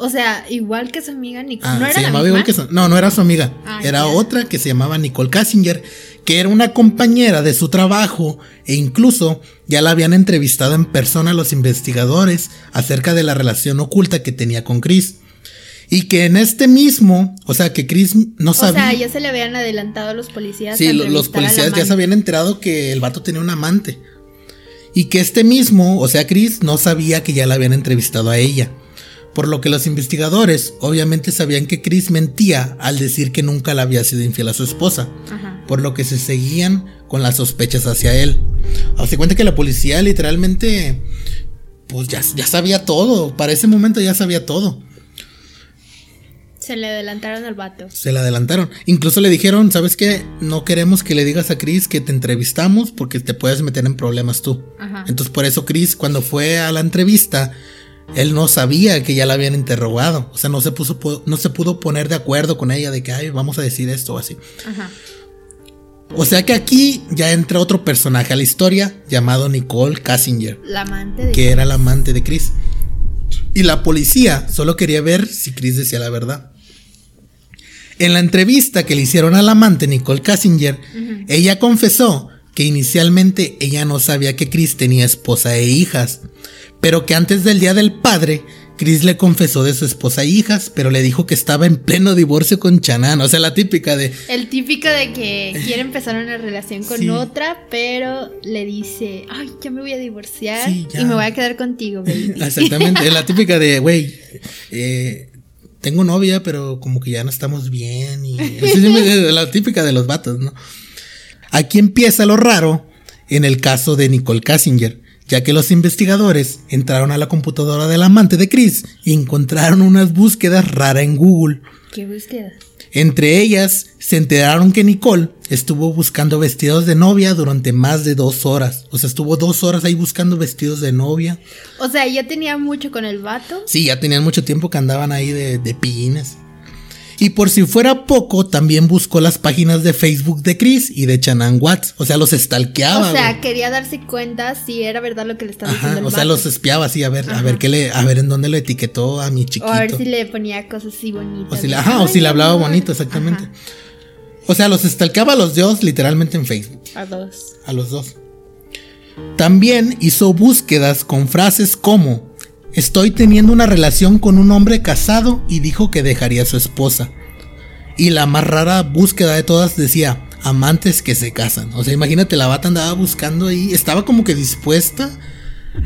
O sea, igual que su amiga Nicole. Ah, ¿No era se la llamaba misma? igual que su- No, no era su amiga. Ah, era otra que se llamaba Nicole Kassinger, que era una compañera de su trabajo e incluso ya la habían entrevistado en persona los investigadores acerca de la relación oculta que tenía con Chris. Y que en este mismo, o sea, que Chris no O sabía. sea, ya se le habían adelantado a los policías. Sí, los policías ya se habían enterado que el vato tenía un amante. Y que este mismo, o sea, Chris, no sabía que ya la habían entrevistado a ella. Por lo que los investigadores obviamente sabían que Chris mentía al decir que nunca le había sido infiel a su esposa. Ajá. Por lo que se seguían con las sospechas hacia él. Hace cuenta que la policía literalmente, pues ya, ya sabía todo. Para ese momento ya sabía todo. Se le adelantaron al vato. Se le adelantaron. Incluso le dijeron, ¿sabes qué? No queremos que le digas a Chris que te entrevistamos porque te puedes meter en problemas tú. Ajá. Entonces por eso Chris cuando fue a la entrevista, él no sabía que ya la habían interrogado. O sea, no se puso, no se pudo poner de acuerdo con ella de que, ay, vamos a decir esto o así. Ajá. O sea que aquí ya entra otro personaje a la historia llamado Nicole Kassinger, La amante de. que era la amante de Chris. Y la policía solo quería ver si Chris decía la verdad. En la entrevista que le hicieron al amante Nicole Kassinger, ella confesó que inicialmente ella no sabía que Chris tenía esposa e hijas, pero que antes del Día del Padre, Chris le confesó de su esposa e hijas, pero le dijo que estaba en pleno divorcio con Chanan. O sea, la típica de. El típico de que quiere empezar una relación con otra, pero le dice, ay, ya me voy a divorciar y me voy a quedar contigo, baby. Exactamente, la típica de, güey, eh, tengo novia, pero como que ya no estamos bien. Y la típica de los vatos, ¿no? Aquí empieza lo raro en el caso de Nicole Kassinger ya que los investigadores entraron a la computadora del amante de Chris y encontraron unas búsquedas raras en Google. ¿Qué búsquedas? Entre ellas, se enteraron que Nicole estuvo buscando vestidos de novia durante más de dos horas. O sea, estuvo dos horas ahí buscando vestidos de novia. O sea, ya tenía mucho con el vato. Sí, ya tenían mucho tiempo que andaban ahí de, de pillines. Y por si fuera poco, también buscó las páginas de Facebook de Chris y de Chanan Watts. O sea, los estalqueaba. O sea, quería darse cuenta si era verdad lo que le estaba diciendo. El o sea, los espiaba así, a ver, a ver qué le, a ver en dónde lo etiquetó a mi chiquito. O a ver si le ponía cosas así bonitas. O si le, ajá, o si le hablaba bonito, exactamente. O sea, los estalqueaba a los dos literalmente en Facebook. A dos. A los dos. También hizo búsquedas con frases como Estoy teniendo una relación con un hombre casado y dijo que dejaría a su esposa. Y la más rara búsqueda de todas decía, amantes que se casan. O sea, imagínate, la bata andaba buscando ahí, estaba como que dispuesta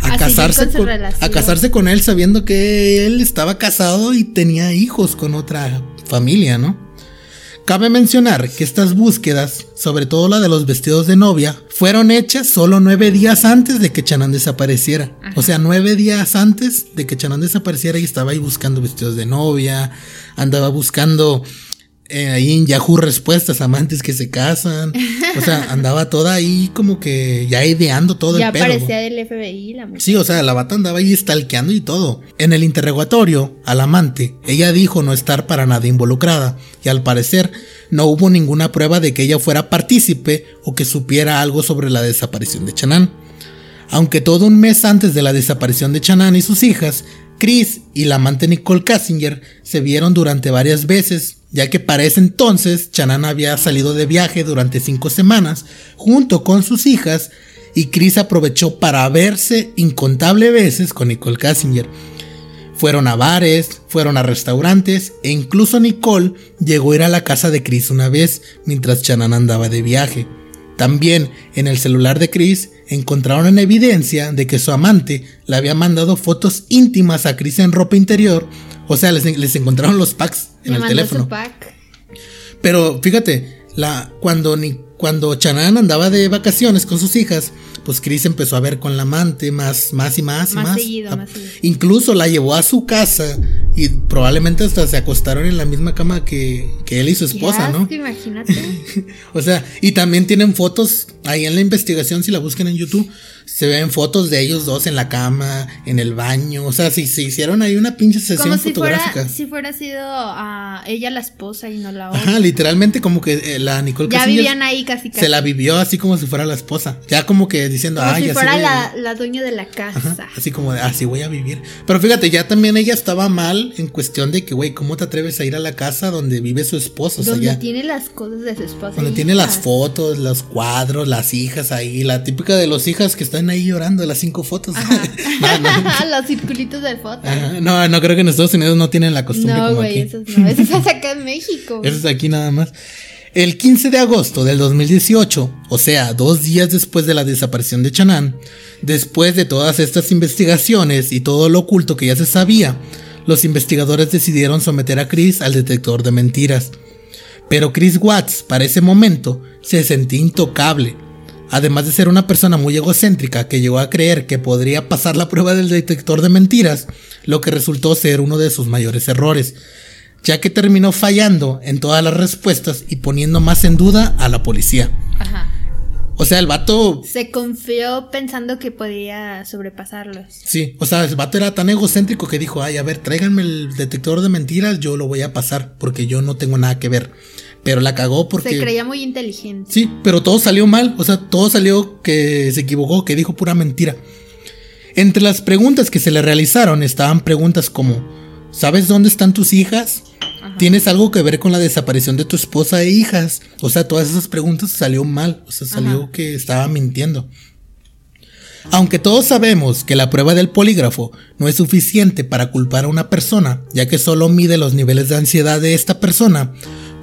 a, casarse con, a casarse con él sabiendo que él estaba casado y tenía hijos con otra familia, ¿no? Cabe mencionar que estas búsquedas, sobre todo la de los vestidos de novia, fueron hechas solo nueve días antes de que Chanan desapareciera. O sea, nueve días antes de que Chanan desapareciera y estaba ahí buscando vestidos de novia, andaba buscando eh, ahí en Yahoo respuestas, amantes que se casan. O sea, andaba toda ahí como que ya ideando todo ya el pedo. Ya parecía del FBI la mujer. Sí, o sea, la bata andaba ahí stalkeando y todo. En el interrogatorio al amante, ella dijo no estar para nada involucrada y al parecer no hubo ninguna prueba de que ella fuera partícipe o que supiera algo sobre la desaparición de Chanan. Aunque todo un mes antes de la desaparición de Chanan y sus hijas, Chris y la amante Nicole Kassinger se vieron durante varias veces ya que para ese entonces Chanan había salido de viaje durante cinco semanas junto con sus hijas y Chris aprovechó para verse incontable veces con Nicole Kassinger. Fueron a bares, fueron a restaurantes e incluso Nicole llegó a ir a la casa de Chris una vez mientras Chanan andaba de viaje. También en el celular de Chris encontraron en evidencia de que su amante le había mandado fotos íntimas a Chris en ropa interior o sea, les, encontraron los packs en el teléfono. Pero fíjate, la, cuando, ni, cuando Chanan andaba de vacaciones con sus hijas, pues Chris empezó a ver con la amante más, más y más, y más. Seguido, más seguido. Incluso la llevó a su casa y probablemente hasta se acostaron en la misma cama que, que él y su esposa, ¿no? Imagínate. o sea, y también tienen fotos ahí en la investigación, si la buscan en YouTube se ven fotos de ellos dos en la cama, en el baño. O sea, si se hicieron ahí una pinche sesión como fotográfica. Fuera, si fuera sido a ella la esposa y no la otra. Ajá, literalmente como que eh, la Nicole Ya vivían ahí casi, casi. Se la vivió así como si fuera la esposa. Ya como que diciendo, como si fuera la, la, dueña de la casa. así como de, así voy a vivir. Pero fíjate, ya también ella estaba mal en cuestión de que, güey, ¿cómo te atreves a ir a la casa donde vive su esposo? O donde ya, tiene las cosas de su esposa. Donde tiene las fotos, los cuadros, las hijas ahí, la típica de los hijas que están ahí llorando, las cinco fotos. Los circulitos de fotos. No, no creo que en Estados Unidos no tienen la costumbre no, güey, Eso no, eso es acá en México. Eso es aquí nada más. El 15 de agosto del 2018, o sea, dos días después de la desaparición de Chanan, después de todas estas investigaciones y todo lo oculto que ya se sabía, los investigadores decidieron someter a Chris al detector de mentiras. Pero Chris Watts, para ese momento, se sentía intocable Además de ser una persona muy egocéntrica que llegó a creer que podría pasar la prueba del detector de mentiras, lo que resultó ser uno de sus mayores errores, ya que terminó fallando en todas las respuestas y poniendo más en duda a la policía. Ajá. O sea, el vato. Se confió pensando que podía sobrepasarlos. Sí, o sea, el vato era tan egocéntrico que dijo: Ay, a ver, tráiganme el detector de mentiras, yo lo voy a pasar, porque yo no tengo nada que ver. Pero la cagó porque. Se creía muy inteligente. Sí, pero todo salió mal. O sea, todo salió que se equivocó, que dijo pura mentira. Entre las preguntas que se le realizaron estaban preguntas como: ¿Sabes dónde están tus hijas? ¿Tienes algo que ver con la desaparición de tu esposa e hijas? O sea, todas esas preguntas salió mal. O sea, salió que estaba mintiendo. Aunque todos sabemos que la prueba del polígrafo no es suficiente para culpar a una persona, ya que solo mide los niveles de ansiedad de esta persona,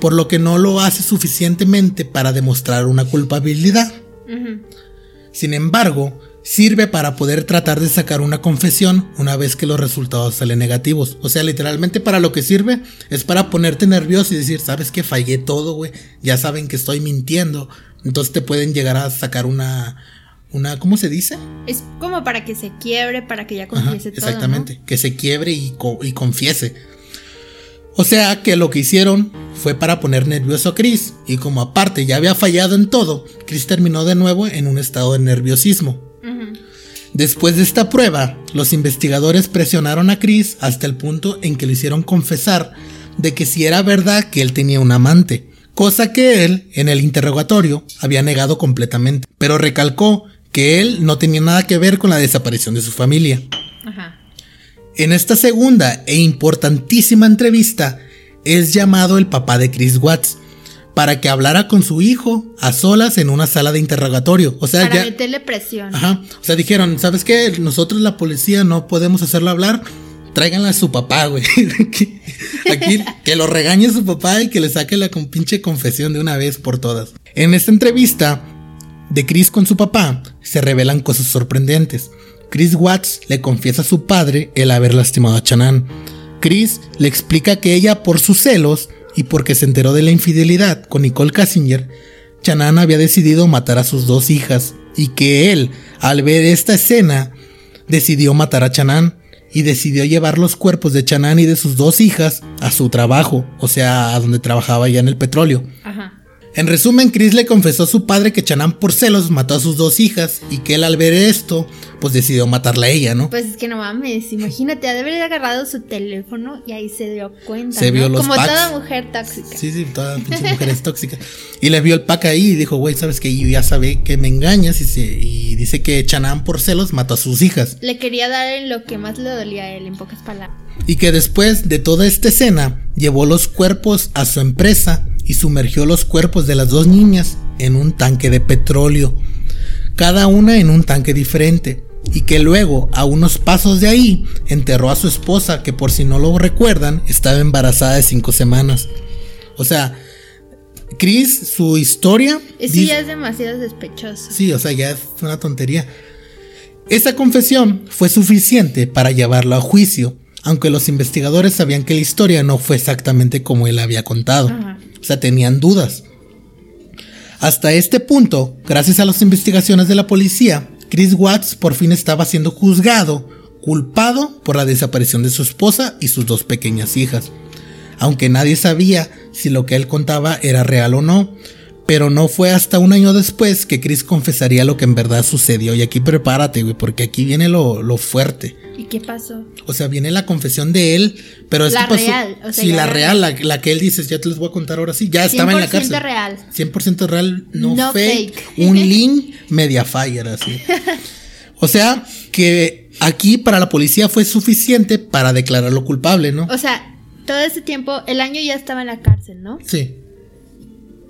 por lo que no lo hace suficientemente para demostrar una culpabilidad. Sin embargo, sirve para poder tratar de sacar una confesión una vez que los resultados salen negativos. O sea, literalmente para lo que sirve es para ponerte nervioso y decir, sabes que fallé todo, güey, ya saben que estoy mintiendo. Entonces te pueden llegar a sacar una, una, ¿cómo se dice? Es como para que se quiebre, para que ya confiese todo. Exactamente, que se quiebre y, y confiese. O sea que lo que hicieron fue para poner nervioso a Chris, y como aparte ya había fallado en todo, Chris terminó de nuevo en un estado de nerviosismo. Después de esta prueba, los investigadores presionaron a Chris hasta el punto en que le hicieron confesar de que si era verdad que él tenía un amante, cosa que él, en el interrogatorio, había negado completamente, pero recalcó que él no tenía nada que ver con la desaparición de su familia. En esta segunda e importantísima entrevista, es llamado el papá de Chris Watts, para que hablara con su hijo a solas en una sala de interrogatorio. O sea, para meterle presión. Ajá. O sea, dijeron, ¿sabes qué? Nosotros la policía no podemos hacerlo hablar. Tráiganla a su papá, güey. Aquí que lo regañe su papá y que le saque la pinche confesión de una vez por todas. En esta entrevista de Chris con su papá se revelan cosas sorprendentes. Chris Watts le confiesa a su padre el haber lastimado a Chanan. Chris le explica que ella por sus celos y porque se enteró de la infidelidad con Nicole Kasinger, Chanan había decidido matar a sus dos hijas y que él, al ver esta escena, decidió matar a Chanan y decidió llevar los cuerpos de Chanan y de sus dos hijas a su trabajo, o sea, a donde trabajaba ya en el petróleo. Ajá. En resumen, Chris le confesó a su padre que Chanán por celos mató a sus dos hijas y que él al ver esto, pues decidió matarla a ella, ¿no? Pues es que no mames, imagínate, ha de haber agarrado su teléfono y ahí se dio cuenta. Se vio los Como toda mujer tóxica. Sí, sí, toda mujer es tóxica. Y le vio el pack ahí y dijo, güey, sabes que yo ya sabe que me engañas y, se, y dice que Chanán por celos mató a sus hijas. Le quería dar en lo que más le dolía a él, en pocas palabras. Y que después de toda esta escena, llevó los cuerpos a su empresa y sumergió los cuerpos de las dos niñas en un tanque de petróleo, cada una en un tanque diferente, y que luego, a unos pasos de ahí, enterró a su esposa, que por si no lo recuerdan, estaba embarazada de cinco semanas. O sea, Chris, su historia... Eso ya es demasiado sospechoso. Sí, o sea, ya es una tontería. Esa confesión fue suficiente para llevarlo a juicio, aunque los investigadores sabían que la historia no fue exactamente como él había contado. O sea, tenían dudas. Hasta este punto, gracias a las investigaciones de la policía, Chris Watts por fin estaba siendo juzgado, culpado por la desaparición de su esposa y sus dos pequeñas hijas. Aunque nadie sabía si lo que él contaba era real o no, pero no fue hasta un año después que Chris confesaría lo que en verdad sucedió. Y aquí prepárate, güey, porque aquí viene lo, lo fuerte. ¿Y qué pasó? O sea, viene la confesión de él, pero es la que pasó. Real, o sea, sí, la real, la, que él dice, ya te les voy a contar ahora sí. Ya estaba en la cárcel. 100% real. 100% real, no, fake. Un link Mediafire, así. o sea, que aquí para la policía fue suficiente para declararlo culpable, ¿no? O sea, todo ese tiempo, el año ya estaba en la cárcel, ¿no? Sí.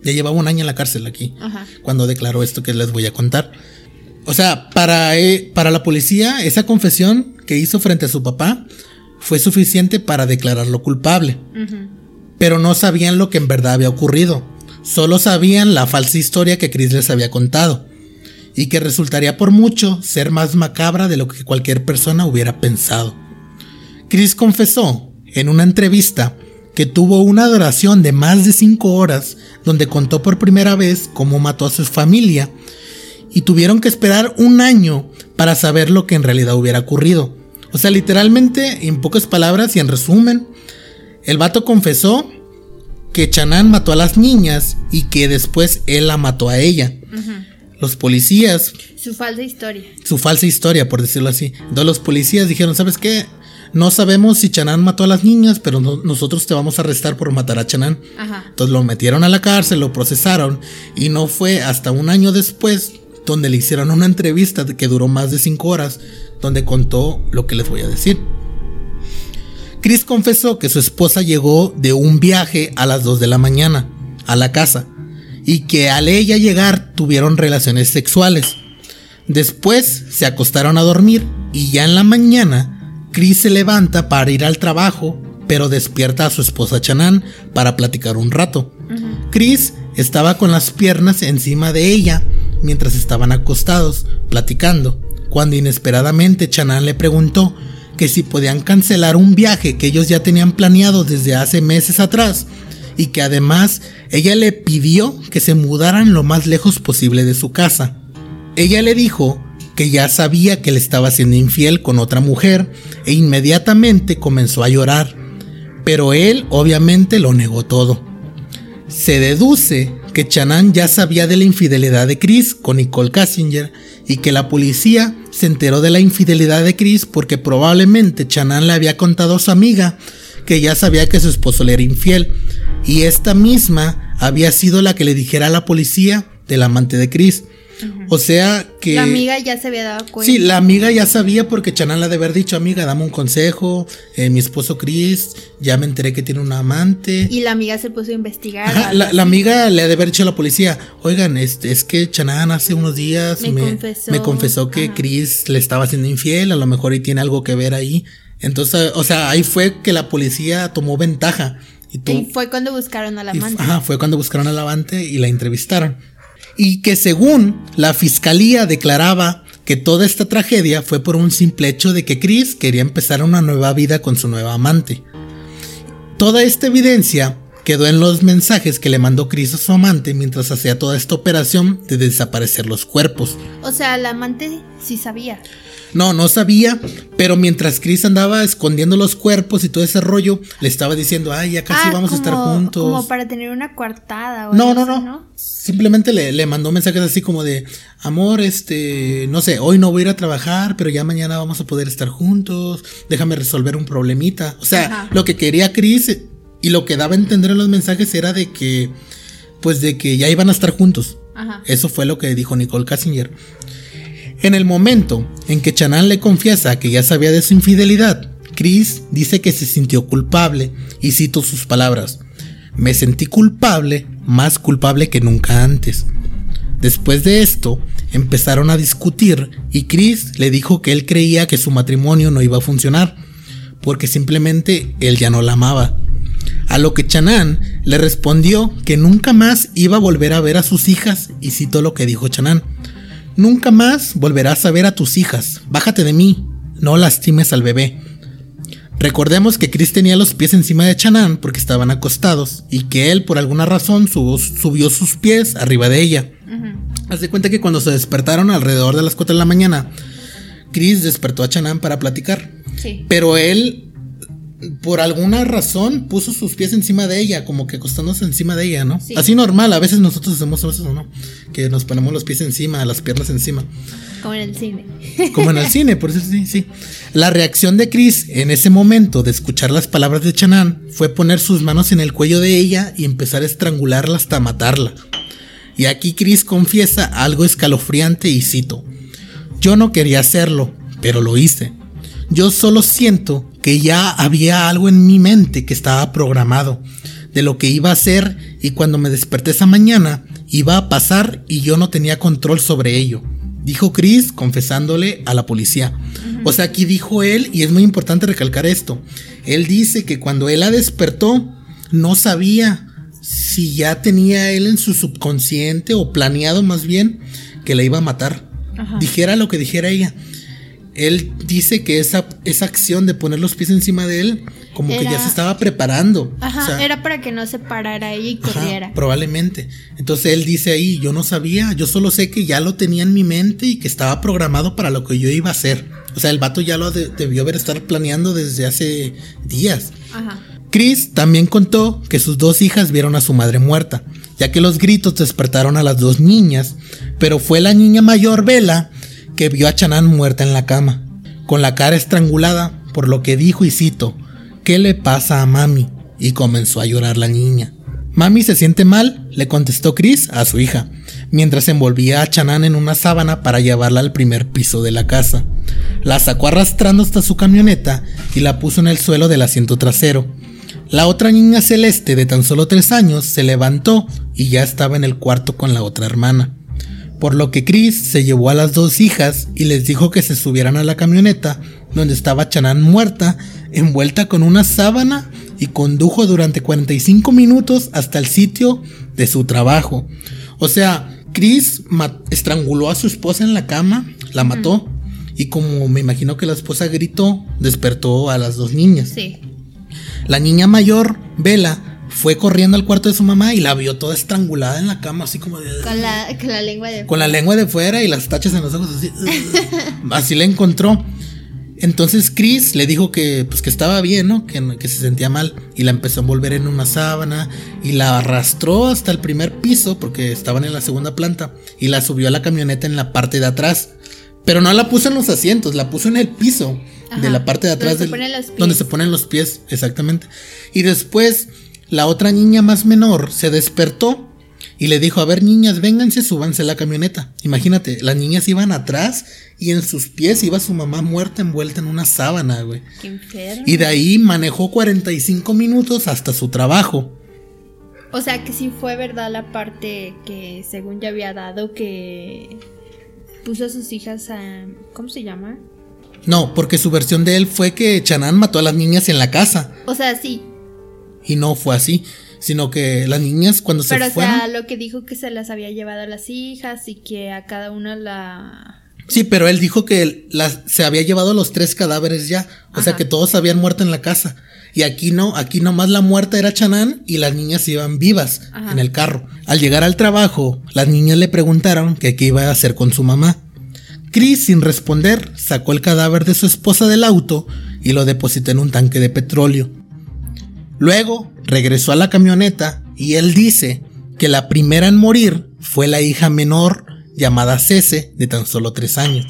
Ya llevaba un año en la cárcel aquí. Cuando declaró esto que les voy a contar. O sea, para, eh, para la policía, esa confesión que hizo frente a su papá fue suficiente para declararlo culpable. Pero no sabían lo que en verdad había ocurrido. Solo sabían la falsa historia que Chris les había contado. Y que resultaría por mucho ser más macabra de lo que cualquier persona hubiera pensado. Chris confesó en una entrevista que tuvo una duración de más de 5 horas, donde contó por primera vez cómo mató a su familia, y tuvieron que esperar un año para saber lo que en realidad hubiera ocurrido. O sea, literalmente, en pocas palabras y en resumen, el vato confesó que Chanán mató a las niñas y que después él la mató a ella. Los policías... Su falsa historia. Su falsa historia, por decirlo así. Entonces los policías dijeron, ¿sabes qué? No sabemos si Chanán mató a las niñas, pero nosotros te vamos a arrestar por matar a Chanán. Entonces lo metieron a la cárcel, lo procesaron y no fue hasta un año después donde le hicieron una entrevista que duró más de cinco horas, donde contó lo que les voy a decir. Chris confesó que su esposa llegó de un viaje a las 2 de la mañana a la casa y que al ella llegar tuvieron relaciones sexuales. Después se acostaron a dormir y ya en la mañana Chris se levanta para ir al trabajo, pero despierta a su esposa Chanan para platicar un rato. Chris estaba con las piernas encima de ella mientras estaban acostados, platicando, cuando inesperadamente Chanan le preguntó que si podían cancelar un viaje que ellos ya tenían planeado desde hace meses atrás y que además ella le pidió que se mudaran lo más lejos posible de su casa. Ella le dijo que ya sabía que le estaba siendo infiel con otra mujer e inmediatamente comenzó a llorar, pero él obviamente lo negó todo. Se deduce que Chanan ya sabía de la infidelidad de Chris con Nicole Kassinger y que la policía se enteró de la infidelidad de Chris porque probablemente Chanan le había contado a su amiga que ya sabía que su esposo le era infiel y esta misma había sido la que le dijera a la policía del amante de Chris. O sea que. La amiga ya se había dado cuenta. Sí, la amiga ya sabía porque Chanal le de haber dicho, amiga, dame un consejo. Eh, mi esposo Chris, ya me enteré que tiene una amante. Y la amiga se puso a investigar. la, amiga le ha de haber dicho a la policía, oigan, es, es que Chanán hace unos días me, confesó. que Chris le estaba haciendo infiel, a lo mejor y tiene algo que ver ahí. Entonces, o sea, ahí fue que la policía tomó ventaja. Y, fue cuando buscaron al amante. ajá, fue cuando buscaron al amante y la entrevistaron y que según la fiscalía declaraba que toda esta tragedia fue por un simple hecho de que Chris quería empezar una nueva vida con su nueva amante. Toda esta evidencia quedó en los mensajes que le mandó Chris a su amante mientras hacía toda esta operación de desaparecer los cuerpos. O sea, la amante sí sabía. No, no sabía, pero mientras Chris andaba escondiendo los cuerpos y todo ese rollo, le estaba diciendo, ay, ya casi ah, vamos a estar juntos. Como para tener una coartada. O no, no, no, Simplemente le, le, mandó mensajes así como de, amor, este, no sé, hoy no voy a ir a trabajar, pero ya mañana vamos a poder estar juntos, déjame resolver un problemita. O sea, lo que quería Chris y lo que daba a entender en los mensajes era de que, pues de que ya iban a estar juntos. Ajá. Eso fue lo que dijo Nicole Kassinger. En el momento en que Chanan le confiesa que ya sabía de su infidelidad, Chris dice que se sintió culpable y cito sus palabras. Me sentí culpable, más culpable que nunca antes. Después de esto, empezaron a discutir y Chris le dijo que él creía que su matrimonio no iba a funcionar, porque simplemente él ya no la amaba. A lo que Chanan le respondió que nunca más iba a volver a ver a sus hijas y cito lo que dijo Chanan. Nunca más volverás a ver a tus hijas. Bájate de mí. No lastimes al bebé. Recordemos que Chris tenía los pies encima de Chanan porque estaban acostados y que él por alguna razón subió sus pies arriba de ella. Haz de cuenta que cuando se despertaron alrededor de las 4 de la mañana, Chris despertó a Chanan para platicar. Sí. Pero él por alguna razón puso sus pies encima de ella, como que acostándose encima de ella, ¿no? Así normal, a veces nosotros hacemos eso, ¿no? Que nos ponemos los pies encima, las piernas encima. Como en el cine. Como en el cine, por eso sí, sí. La reacción de Chris en ese momento de escuchar las palabras de Chanan fue poner sus manos en el cuello de ella y empezar a estrangularla hasta matarla. Y aquí Chris confiesa algo escalofriante y cito: Yo no quería hacerlo, pero lo hice. Yo solo siento que ya había algo en mi mente que estaba programado de lo que iba a hacer y cuando me desperté esa mañana iba a pasar y yo no tenía control sobre ello. Dijo Chris confesándole a la policía. O sea, aquí dijo él, y es muy importante recalcar esto, él dice que cuando él la despertó no sabía si ya tenía él en su subconsciente o planeado más bien que la iba a matar. Dijera lo que dijera ella él dice que esa, esa acción de poner los pies encima de él, como que ya se estaba preparando. Ajá, era para que no se parara ahí y corriera. probablemente. Entonces él dice ahí, yo no sabía, yo solo sé que ya lo tenía en mi mente y que estaba programado para lo que yo iba a hacer. O sea, el vato ya lo debió haber estar planeando desde hace días. Ajá. Chris también contó que sus dos hijas vieron a su madre muerta, ya que los gritos despertaron a las dos niñas, pero fue la niña mayor, Vela, que vio a Chanán muerta en la cama, con la cara estrangulada, por lo que dijo y cito, ¿qué le pasa a mami? Y comenzó a llorar la niña. Mami se siente mal, le contestó Chris a su hija, mientras envolvía a Chanán en una sábana para llevarla al primer piso de la casa. La sacó arrastrando hasta su camioneta y la puso en el suelo del asiento trasero. La otra niña celeste de tan solo tres años se levantó y ya estaba en el cuarto con la otra hermana. Por lo que Chris se llevó a las dos hijas y les dijo que se subieran a la camioneta donde estaba Chanan muerta, envuelta con una sábana y condujo durante 45 minutos hasta el sitio de su trabajo. O sea, Chris estranguló a su esposa en la cama, la mató y como me imagino que la esposa gritó, despertó a las dos niñas. Sí. La niña mayor, Vela, fue corriendo al cuarto de su mamá y la vio toda estrangulada en la cama, así como de. Con la, lengua de Con la lengua de fuera y las tachas en los ojos, así. así la encontró. Entonces Chris le dijo que, pues, que estaba bien, ¿no? Que, que, se sentía mal. Y la empezó a envolver en una sábana y la arrastró hasta el primer piso porque estaban en la segunda planta. Y la subió a la camioneta en la parte de atrás. Pero no la puso en los asientos, la puso en el piso de la parte de atrás. Donde, se ponen los pies. donde se ponen los pies, exactamente. Y después la otra niña más menor se despertó y le dijo, a ver niñas, vénganse, súbanse a la camioneta. Imagínate, las niñas iban atrás y en sus pies iba su mamá muerta envuelta en una sábana, güey. Qué enfermo. Y de ahí manejó 45 minutos hasta su trabajo. O sea que sí fue verdad la parte que según ya había dado que puso a sus hijas a... ¿Cómo se llama? No, porque su versión de él fue que Chanán mató a las niñas en la casa. O sea, sí, y no fue así, sino que las niñas cuando se fueron... Pero o sea, lo que dijo que se las había llevado a las hijas y que a cada una la... Sí, pero él dijo que las, se había llevado los tres cadáveres ya, o sea que todos habían muerto en la casa. Y aquí no, aquí nomás la muerta era Chanán y las niñas iban vivas en el carro. Al llegar al trabajo, las niñas le preguntaron que qué iba a hacer con su mamá. Chris, sin responder, sacó el cadáver de su esposa del auto y lo depositó en un tanque de petróleo. Luego regresó a la camioneta y él dice que la primera en morir fue la hija menor llamada Cece de tan solo tres años.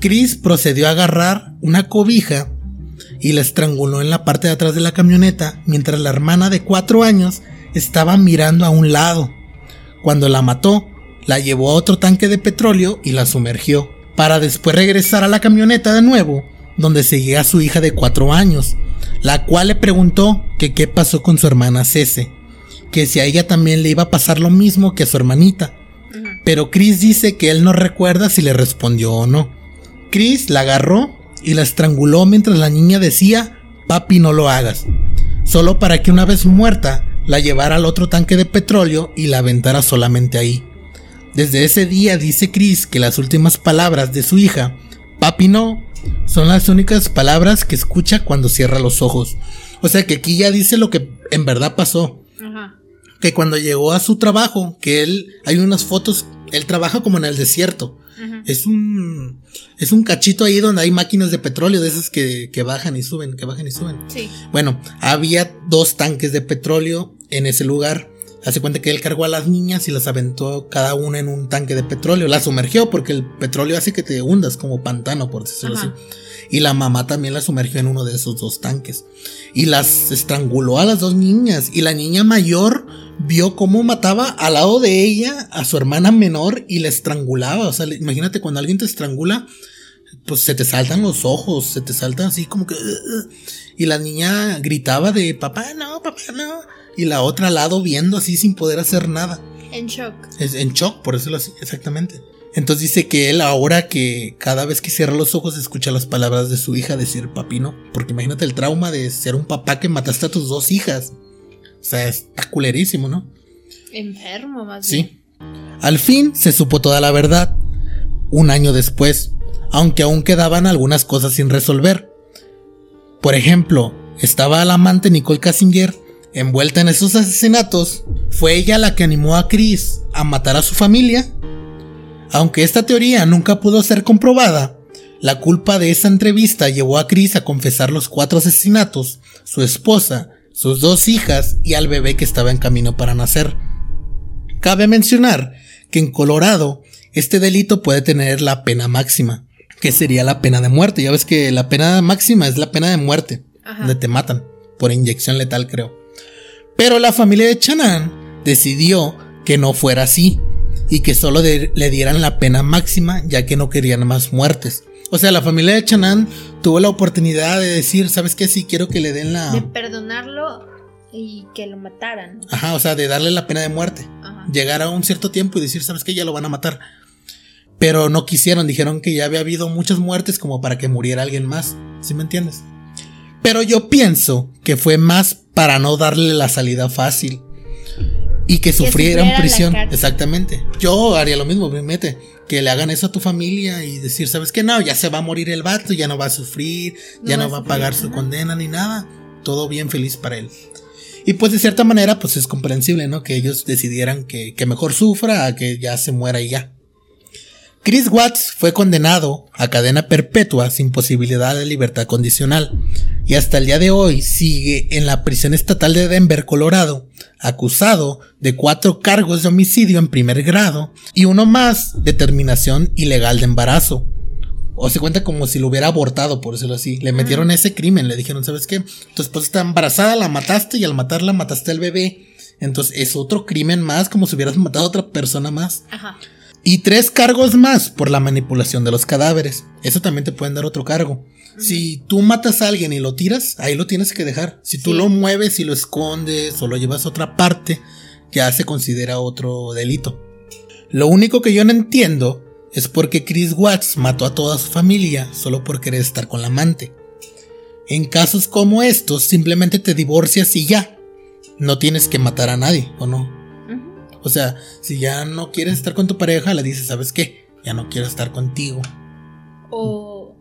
Chris procedió a agarrar una cobija y la estranguló en la parte de atrás de la camioneta mientras la hermana de cuatro años estaba mirando a un lado. Cuando la mató, la llevó a otro tanque de petróleo y la sumergió, para después regresar a la camioneta de nuevo, donde seguía su hija de cuatro años, la cual le preguntó que qué pasó con su hermana Cese, que si a ella también le iba a pasar lo mismo que a su hermanita. Pero Chris dice que él no recuerda si le respondió o no. Chris la agarró y la estranguló mientras la niña decía, papi no lo hagas, solo para que una vez muerta la llevara al otro tanque de petróleo y la aventara solamente ahí. Desde ese día dice Chris que las últimas palabras de su hija, papi no, son las únicas palabras que escucha cuando cierra los ojos. O sea que aquí ya dice lo que en verdad pasó. Que cuando llegó a su trabajo, que él, hay unas fotos, él trabaja como en el desierto. Es un, es un cachito ahí donde hay máquinas de petróleo, de esas que, que bajan y suben, que bajan y suben. Sí. Bueno, había dos tanques de petróleo en ese lugar. Hace cuenta que él cargó a las niñas y las aventó cada una en un tanque de petróleo. Las sumergió porque el petróleo hace que te hundas como pantano, por decirlo así. Y la mamá también la sumergió en uno de esos dos tanques. Y las estranguló a las dos niñas. Y la niña mayor vio cómo mataba al lado de ella a su hermana menor y la estrangulaba. O sea, imagínate cuando alguien te estrangula, pues se te saltan los ojos, se te saltan así como que... Y la niña gritaba de papá, no, papá, no y la otra al lado viendo así sin poder hacer nada. En shock. Es en shock, por eso lo así, exactamente. Entonces dice que él ahora que cada vez que cierra los ojos escucha las palabras de su hija decir papino, porque imagínate el trauma de ser un papá que mataste a tus dos hijas. O sea, está culerísimo, ¿no? Enfermo, más Sí. Al fin se supo toda la verdad. Un año después, aunque aún quedaban algunas cosas sin resolver. Por ejemplo, estaba la amante Nicole Kasinger envuelta en esos asesinatos, fue ella la que animó a Chris a matar a su familia. Aunque esta teoría nunca pudo ser comprobada, la culpa de esa entrevista llevó a Chris a confesar los cuatro asesinatos, su esposa, sus dos hijas y al bebé que estaba en camino para nacer. Cabe mencionar que en Colorado este delito puede tener la pena máxima, que sería la pena de muerte. Ya ves que la pena máxima es la pena de muerte, donde te matan por inyección letal, creo. Pero la familia de Chanan decidió que no fuera así y que solo le dieran la pena máxima ya que no querían más muertes. O sea, la familia de Chanan tuvo la oportunidad de decir, ¿sabes qué? Sí, quiero que le den la... De perdonarlo y que lo mataran. Ajá, o sea, de darle la pena de muerte. Llegar a un cierto tiempo y decir, ¿sabes qué? Ya lo van a matar. Pero no quisieron, dijeron que ya había habido muchas muertes como para que muriera alguien más. ¿Sí me entiendes? Pero yo pienso que fue más para no darle la salida fácil y que, sufriera en prisión. Exactamente. Yo haría lo mismo, me mete. Que le hagan eso a tu familia y decir, ¿sabes qué? No, ya se va a morir el vato, ya no va a sufrir, ya no va a pagar su condena ni nada. Todo bien feliz para él. Y pues de cierta manera, pues es comprensible, ¿no? Que ellos decidieran que, que mejor sufra a que ya se muera y ya. Chris Watts fue condenado a cadena perpetua sin posibilidad de libertad condicional y hasta el día de hoy sigue en la prisión estatal de Denver, Colorado, acusado de cuatro cargos de homicidio en primer grado y uno más de terminación ilegal de embarazo. O se cuenta como si lo hubiera abortado, por decirlo así. Le metieron ese crimen, le dijeron, ¿sabes qué? Tu esposa está embarazada, la mataste y al matarla mataste al bebé. Entonces es otro crimen más, como si hubieras matado a otra persona más. Ajá. Y tres cargos más por la manipulación de los cadáveres. Eso también te pueden dar otro cargo. Si tú matas a alguien y lo tiras, ahí lo tienes que dejar. Si tú lo mueves y lo escondes o lo llevas a otra parte, ya se considera otro delito. Lo único que yo no entiendo es por qué Chris Watts mató a toda su familia solo por querer estar con la amante. En casos como estos, simplemente te divorcias y ya. No tienes que matar a nadie, ¿o no? O sea, si ya no quieres estar con tu pareja, le dices, ¿sabes qué? Ya no quiero estar contigo. O.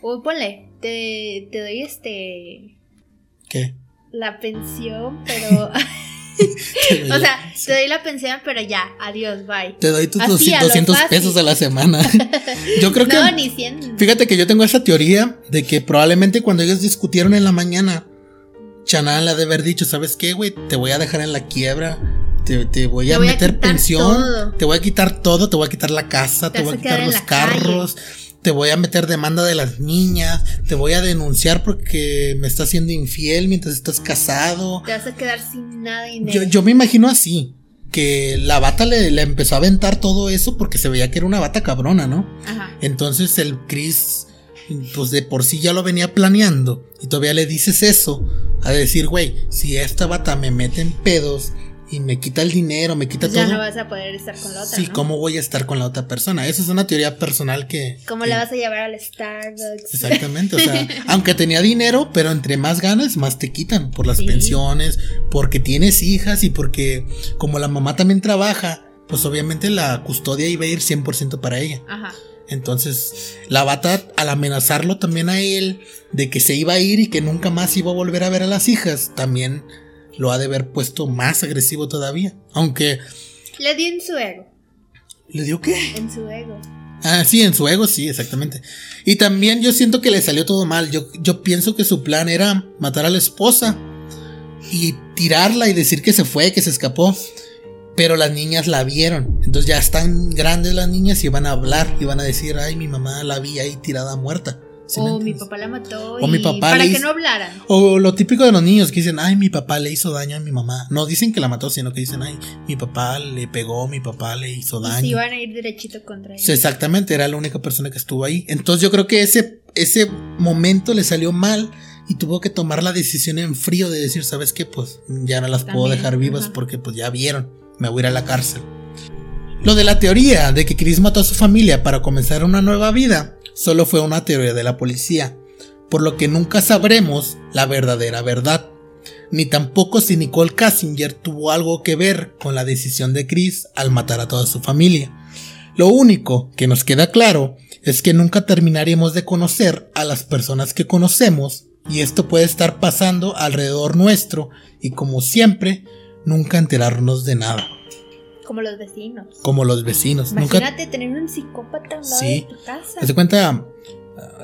O ponle, te, te doy este. ¿Qué? La pensión, pero. o sea, te doy la pensión, pero ya, adiós, bye. Te doy tus 200 pesos a la semana. yo creo que. No, ni 100. Fíjate que yo tengo esa teoría de que probablemente cuando ellos discutieron en la mañana, Chanal ha de haber dicho, ¿sabes qué, güey? Te voy a dejar en la quiebra te, voy a meter pensión, te voy a quitar todo, te voy a quitar la casa, te, voy a quitar los carros, te voy a meter demanda de las niñas, te voy a denunciar porque me estás siendo infiel mientras estás casado. Te vas a quedar sin nada Yo, yo me imagino así, que la bata le, le, empezó a aventar todo eso porque se veía que era una bata cabrona, ¿no? Ajá. Entonces el Chris, pues de por sí ya lo venía planeando y todavía le dices eso, a decir, güey, si esta bata me mete en pedos, y me quita el dinero, me quita pues todo. Ya no vas a poder estar con la otra. Sí, ¿cómo voy a estar con la otra persona? Esa es una teoría personal que. ¿Cómo la vas a llevar al Starbucks? Exactamente, o sea, aunque tenía dinero, pero entre más ganas, más te quitan por las pensiones, porque tienes hijas y porque, como la mamá también trabaja, pues obviamente la custodia iba a ir 100% para ella. Ajá. Entonces, la bata, al amenazarlo también a él de que se iba a ir y que nunca más iba a volver a ver a las hijas, también lo ha de haber puesto más agresivo todavía. Aunque. Le dio en su ego. ¿Le dio qué? En su ego. Ah, sí, en su ego, sí, exactamente. Y también yo siento que le salió todo mal. Yo, yo pienso que su plan era matar a la esposa y tirarla y decir que se fue, que se escapó. Pero las niñas la vieron. Entonces ya están grandes las niñas y van a hablar y van a decir, ay, mi mamá la vi ahí tirada muerta o mi papá la mató. O mi papá para que no hablaran. O lo típico de los niños que dicen, ay, mi papá le hizo daño a mi mamá. No dicen que la mató, sino que dicen, ay, mi papá le pegó, mi papá le hizo daño. Y iban a ir derechito contra él. exactamente, era la única persona que estuvo ahí. Entonces yo creo que ese, ese momento le salió mal y tuvo que tomar la decisión en frío de decir, ¿sabes qué? Pues ya no las puedo dejar vivas porque pues ya vieron, me voy a ir a la cárcel. Lo de la teoría de que Chris mató a su familia para comenzar una nueva vida solo fue una teoría de la policía, por lo que nunca sabremos la verdadera verdad, ni tampoco si Nicole Kassinger tuvo algo que ver con la decisión de Chris al matar a toda su familia. Lo único que nos queda claro es que nunca terminaremos de conocer a las personas que conocemos y esto puede estar pasando alrededor nuestro y como siempre, nunca enterarnos de nada. Como los vecinos. Como los vecinos. Imagínate tener un psicópata al lado de tu casa. Te cuenta,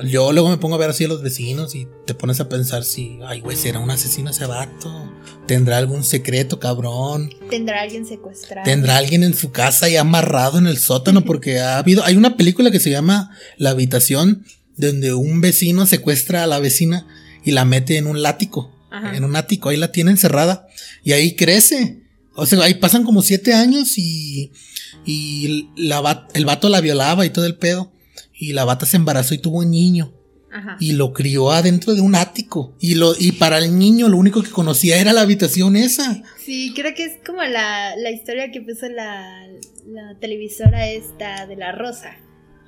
yo luego me pongo a ver así a los vecinos y te pones a pensar si, ay, güey, será un asesino ese vato. ¿Tendrá algún secreto, cabrón? ¿Tendrá alguien secuestrado? ¿Tendrá alguien en su casa y amarrado en el sótano? Porque ha habido, hay una película que se llama La habitación, donde un vecino secuestra a la vecina y la mete en un látigo. En un ático, ahí la tiene encerrada y ahí crece. O sea, ahí pasan como siete años y, y la, el vato la violaba y todo el pedo. Y la bata se embarazó y tuvo un niño. y lo crió adentro de un ático. Y, lo, y para el niño lo único que conocía era la habitación esa. Sí, creo que es como la, historia que puso la, la televisora esta de la Rosa.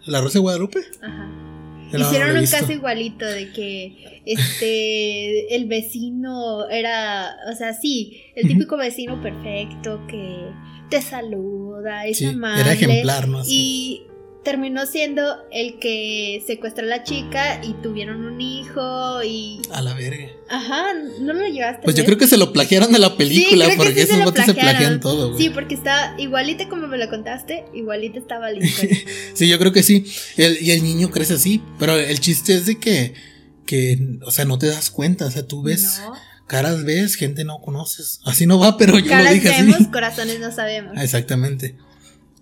¿La Rosa de Guadalupe? Ajá. Hicieron un caso igualito de que este el vecino era, o sea, sí, el típico vecino perfecto que te saluda, es sí, Era ejemplar, ¿no? Y terminó siendo el que secuestró a la chica y tuvieron un hijo y... A la verga. Ajá, no lo llevaste. Pues yo creo que se lo plagiaron de la película porque esos botes se plagian todo. Güey. Sí, porque está igualita como me lo contaste, igualita estaba la sí, yo creo que sí. y el niño crece así, pero el chiste es de que, que, o sea, no te das cuenta, o sea, tú ves... Caras ves, gente no conoces. Así no va, pero yo lo dije vemos, así. corazones no sabemos. Exactamente.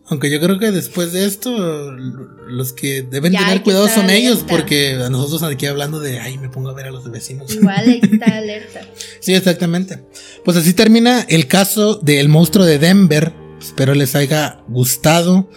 Aunque yo creo que después de esto, los que deben tener cuidado son ellos, porque a nosotros aquí hablando de, ay, me pongo a ver a los vecinos. Igual hay que estar alerta. sí, exactamente. Pues así termina el caso del monstruo de Denver. Espero les haya gustado.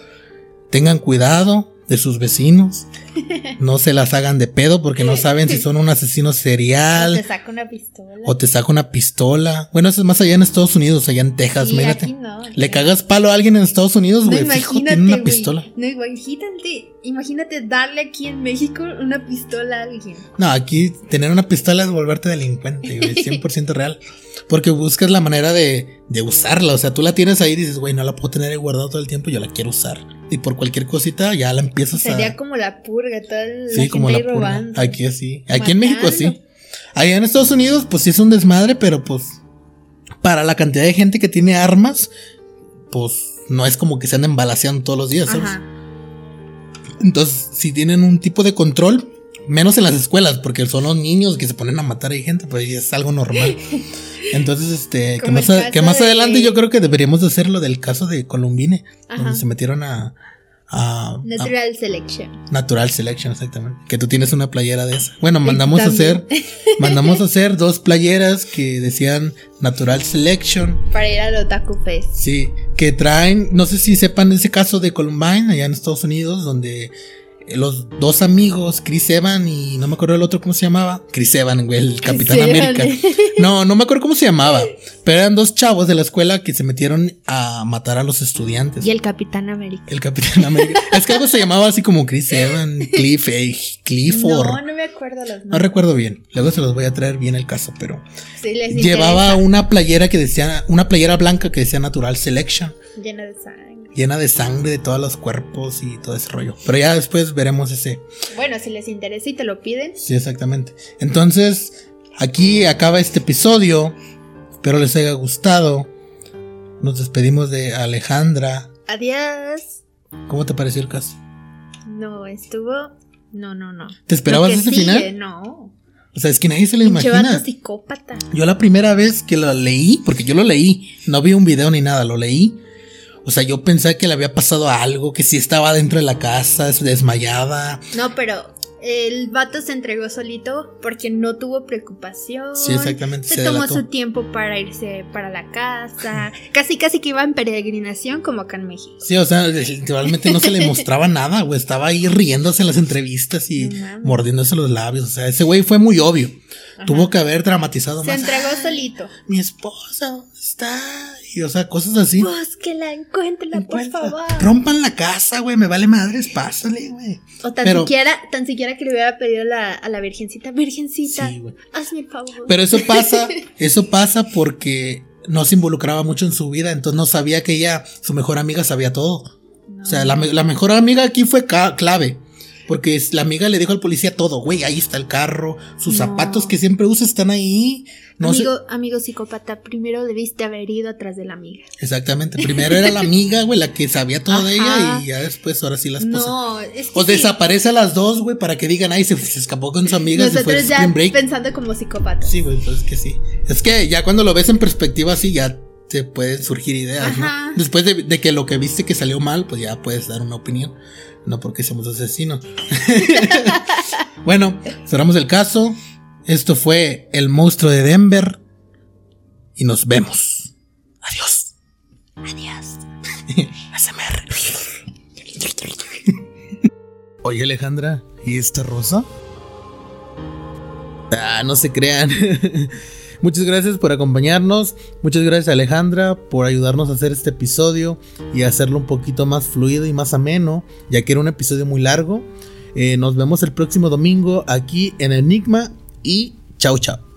Tengan cuidado de sus vecinos. No se las hagan de pedo porque no saben si son un asesino serial. O te saca una pistola. O te saca una pistola. Bueno, eso es más allá en Estados Unidos, allá en Texas, mírate. Le cagas palo a alguien en Estados Unidos, güey. fijo, tiene una pistola. No, imagínate, imagínate darle aquí en México una pistola a alguien. No, aquí tener una pistola es volverte delincuente, güey. 100% real. Porque buscas la manera de, de usarla. O sea, tú la tienes ahí y dices, güey, no la puedo tener guardada todo el tiempo, yo la quiero usar. Y por cualquier cosita ya la empiezas a. Sería como la purga, toda sí, como la purga. Aquí así. Aquí en México sí. Ahí en Estados Unidos, pues sí es un desmadre, pero pues. Para la cantidad de gente que tiene armas, pues no es como que se anden balaseando todos los días, ¿sabes? Entonces, si tienen un tipo de control, menos en las escuelas, porque son los niños que se ponen a matar a gente, pues es algo normal. Entonces, este, que más, que más adelante yo creo que deberíamos de hacer lo del caso de Columbine, donde se metieron a, Natural Selection. Natural Selection, exactamente. Que tú tienes una playera de esa. Bueno, mandamos a hacer, mandamos a hacer dos playeras que decían Natural Selection. Para ir al Otaku Fest. Sí, que traen, no sé si sepan ese caso de Columbine allá en Estados Unidos, donde los dos amigos, Chris Evan y no me acuerdo el otro cómo se llamaba. Chris Evan, güey, el Capitán América. No, no me acuerdo cómo se llamaba. Pero eran dos chavos de la escuela que se metieron a matar a los estudiantes. Y el Capitán América. El Capitán América. es que algo se llamaba así como Chris Evan, Cliff, eh, Clifford. No, no me acuerdo los nombres. No recuerdo bien. Luego se los voy a traer bien el caso, pero. llevaba una playera que decía, una playera blanca que decía Natural Selection. Llena de sangre llena de sangre de todos los cuerpos y todo ese rollo. Pero ya después veremos ese. Bueno, si les interesa y te lo piden. Sí, exactamente. Entonces, aquí acaba este episodio. Espero les haya gustado. Nos despedimos de Alejandra. Adiós. ¿Cómo te pareció el caso? No, estuvo. No, no, no. ¿Te esperabas ese final? No. O sea, es que nadie se lo imagina. psicópata. Yo la primera vez que lo leí, porque yo lo leí, no vi un video ni nada, lo leí. O sea, yo pensé que le había pasado algo, que sí estaba dentro de la casa, desmayada. No, pero el vato se entregó solito porque no tuvo preocupación. Sí, exactamente. Se, tomó su tiempo para irse para la casa. casi, casi que iba en peregrinación como acá en México. Sí, o sea, literalmente no se le mostraba nada, güey. Estaba ahí riéndose en las entrevistas y mordiéndose los labios. O sea, ese güey fue muy obvio. Tuvo que haber dramatizado más. Se entregó solito. Mi esposa, ¿dónde está? Y, o sea, cosas así. Pues que la encuentren, por favor. Rompan la casa, güey, me vale madres, pásale, güey. O tan siquiera, tan siquiera que le hubiera pedido a la, a la virgencita, virgencita, hazme el favor. Pero eso pasa, eso pasa porque no se involucraba mucho en su vida, entonces no sabía que ella, su mejor amiga, sabía todo. O sea, la, la, mejor amiga aquí fue clave. Porque la amiga le dijo al policía todo, güey, ahí está el carro, sus zapatos que siempre usa están ahí. No amigo, amigo psicópata, primero debiste haber ido atrás de la amiga. Exactamente, primero era la amiga, güey, la que sabía todo de ella y ya después ahora sí la esposa. No, es que O desaparece a las dos, güey, para que digan, ay, se, escapó con su amiga. Nosotros ya pensando como psicópata. Sí, güey, pues es que sí. Es que ya cuando lo ves en perspectiva así, ya te pueden surgir ideas, ¿no? Después de, de que lo que viste que salió mal, pues ya puedes dar una opinión no porque seamos asesinos. bueno, cerramos el caso. Esto fue El monstruo de Denver. Y nos vemos. Adiós. Adiós. ASMR. Oye Alejandra, ¿y esta rosa? Ah, no se crean. Muchas gracias por acompañarnos. Muchas gracias Alejandra por ayudarnos a hacer este episodio y hacerlo un poquito más fluido y más ameno, ya que era un episodio muy largo. Eh, nos vemos el próximo domingo aquí en Enigma y chao chao.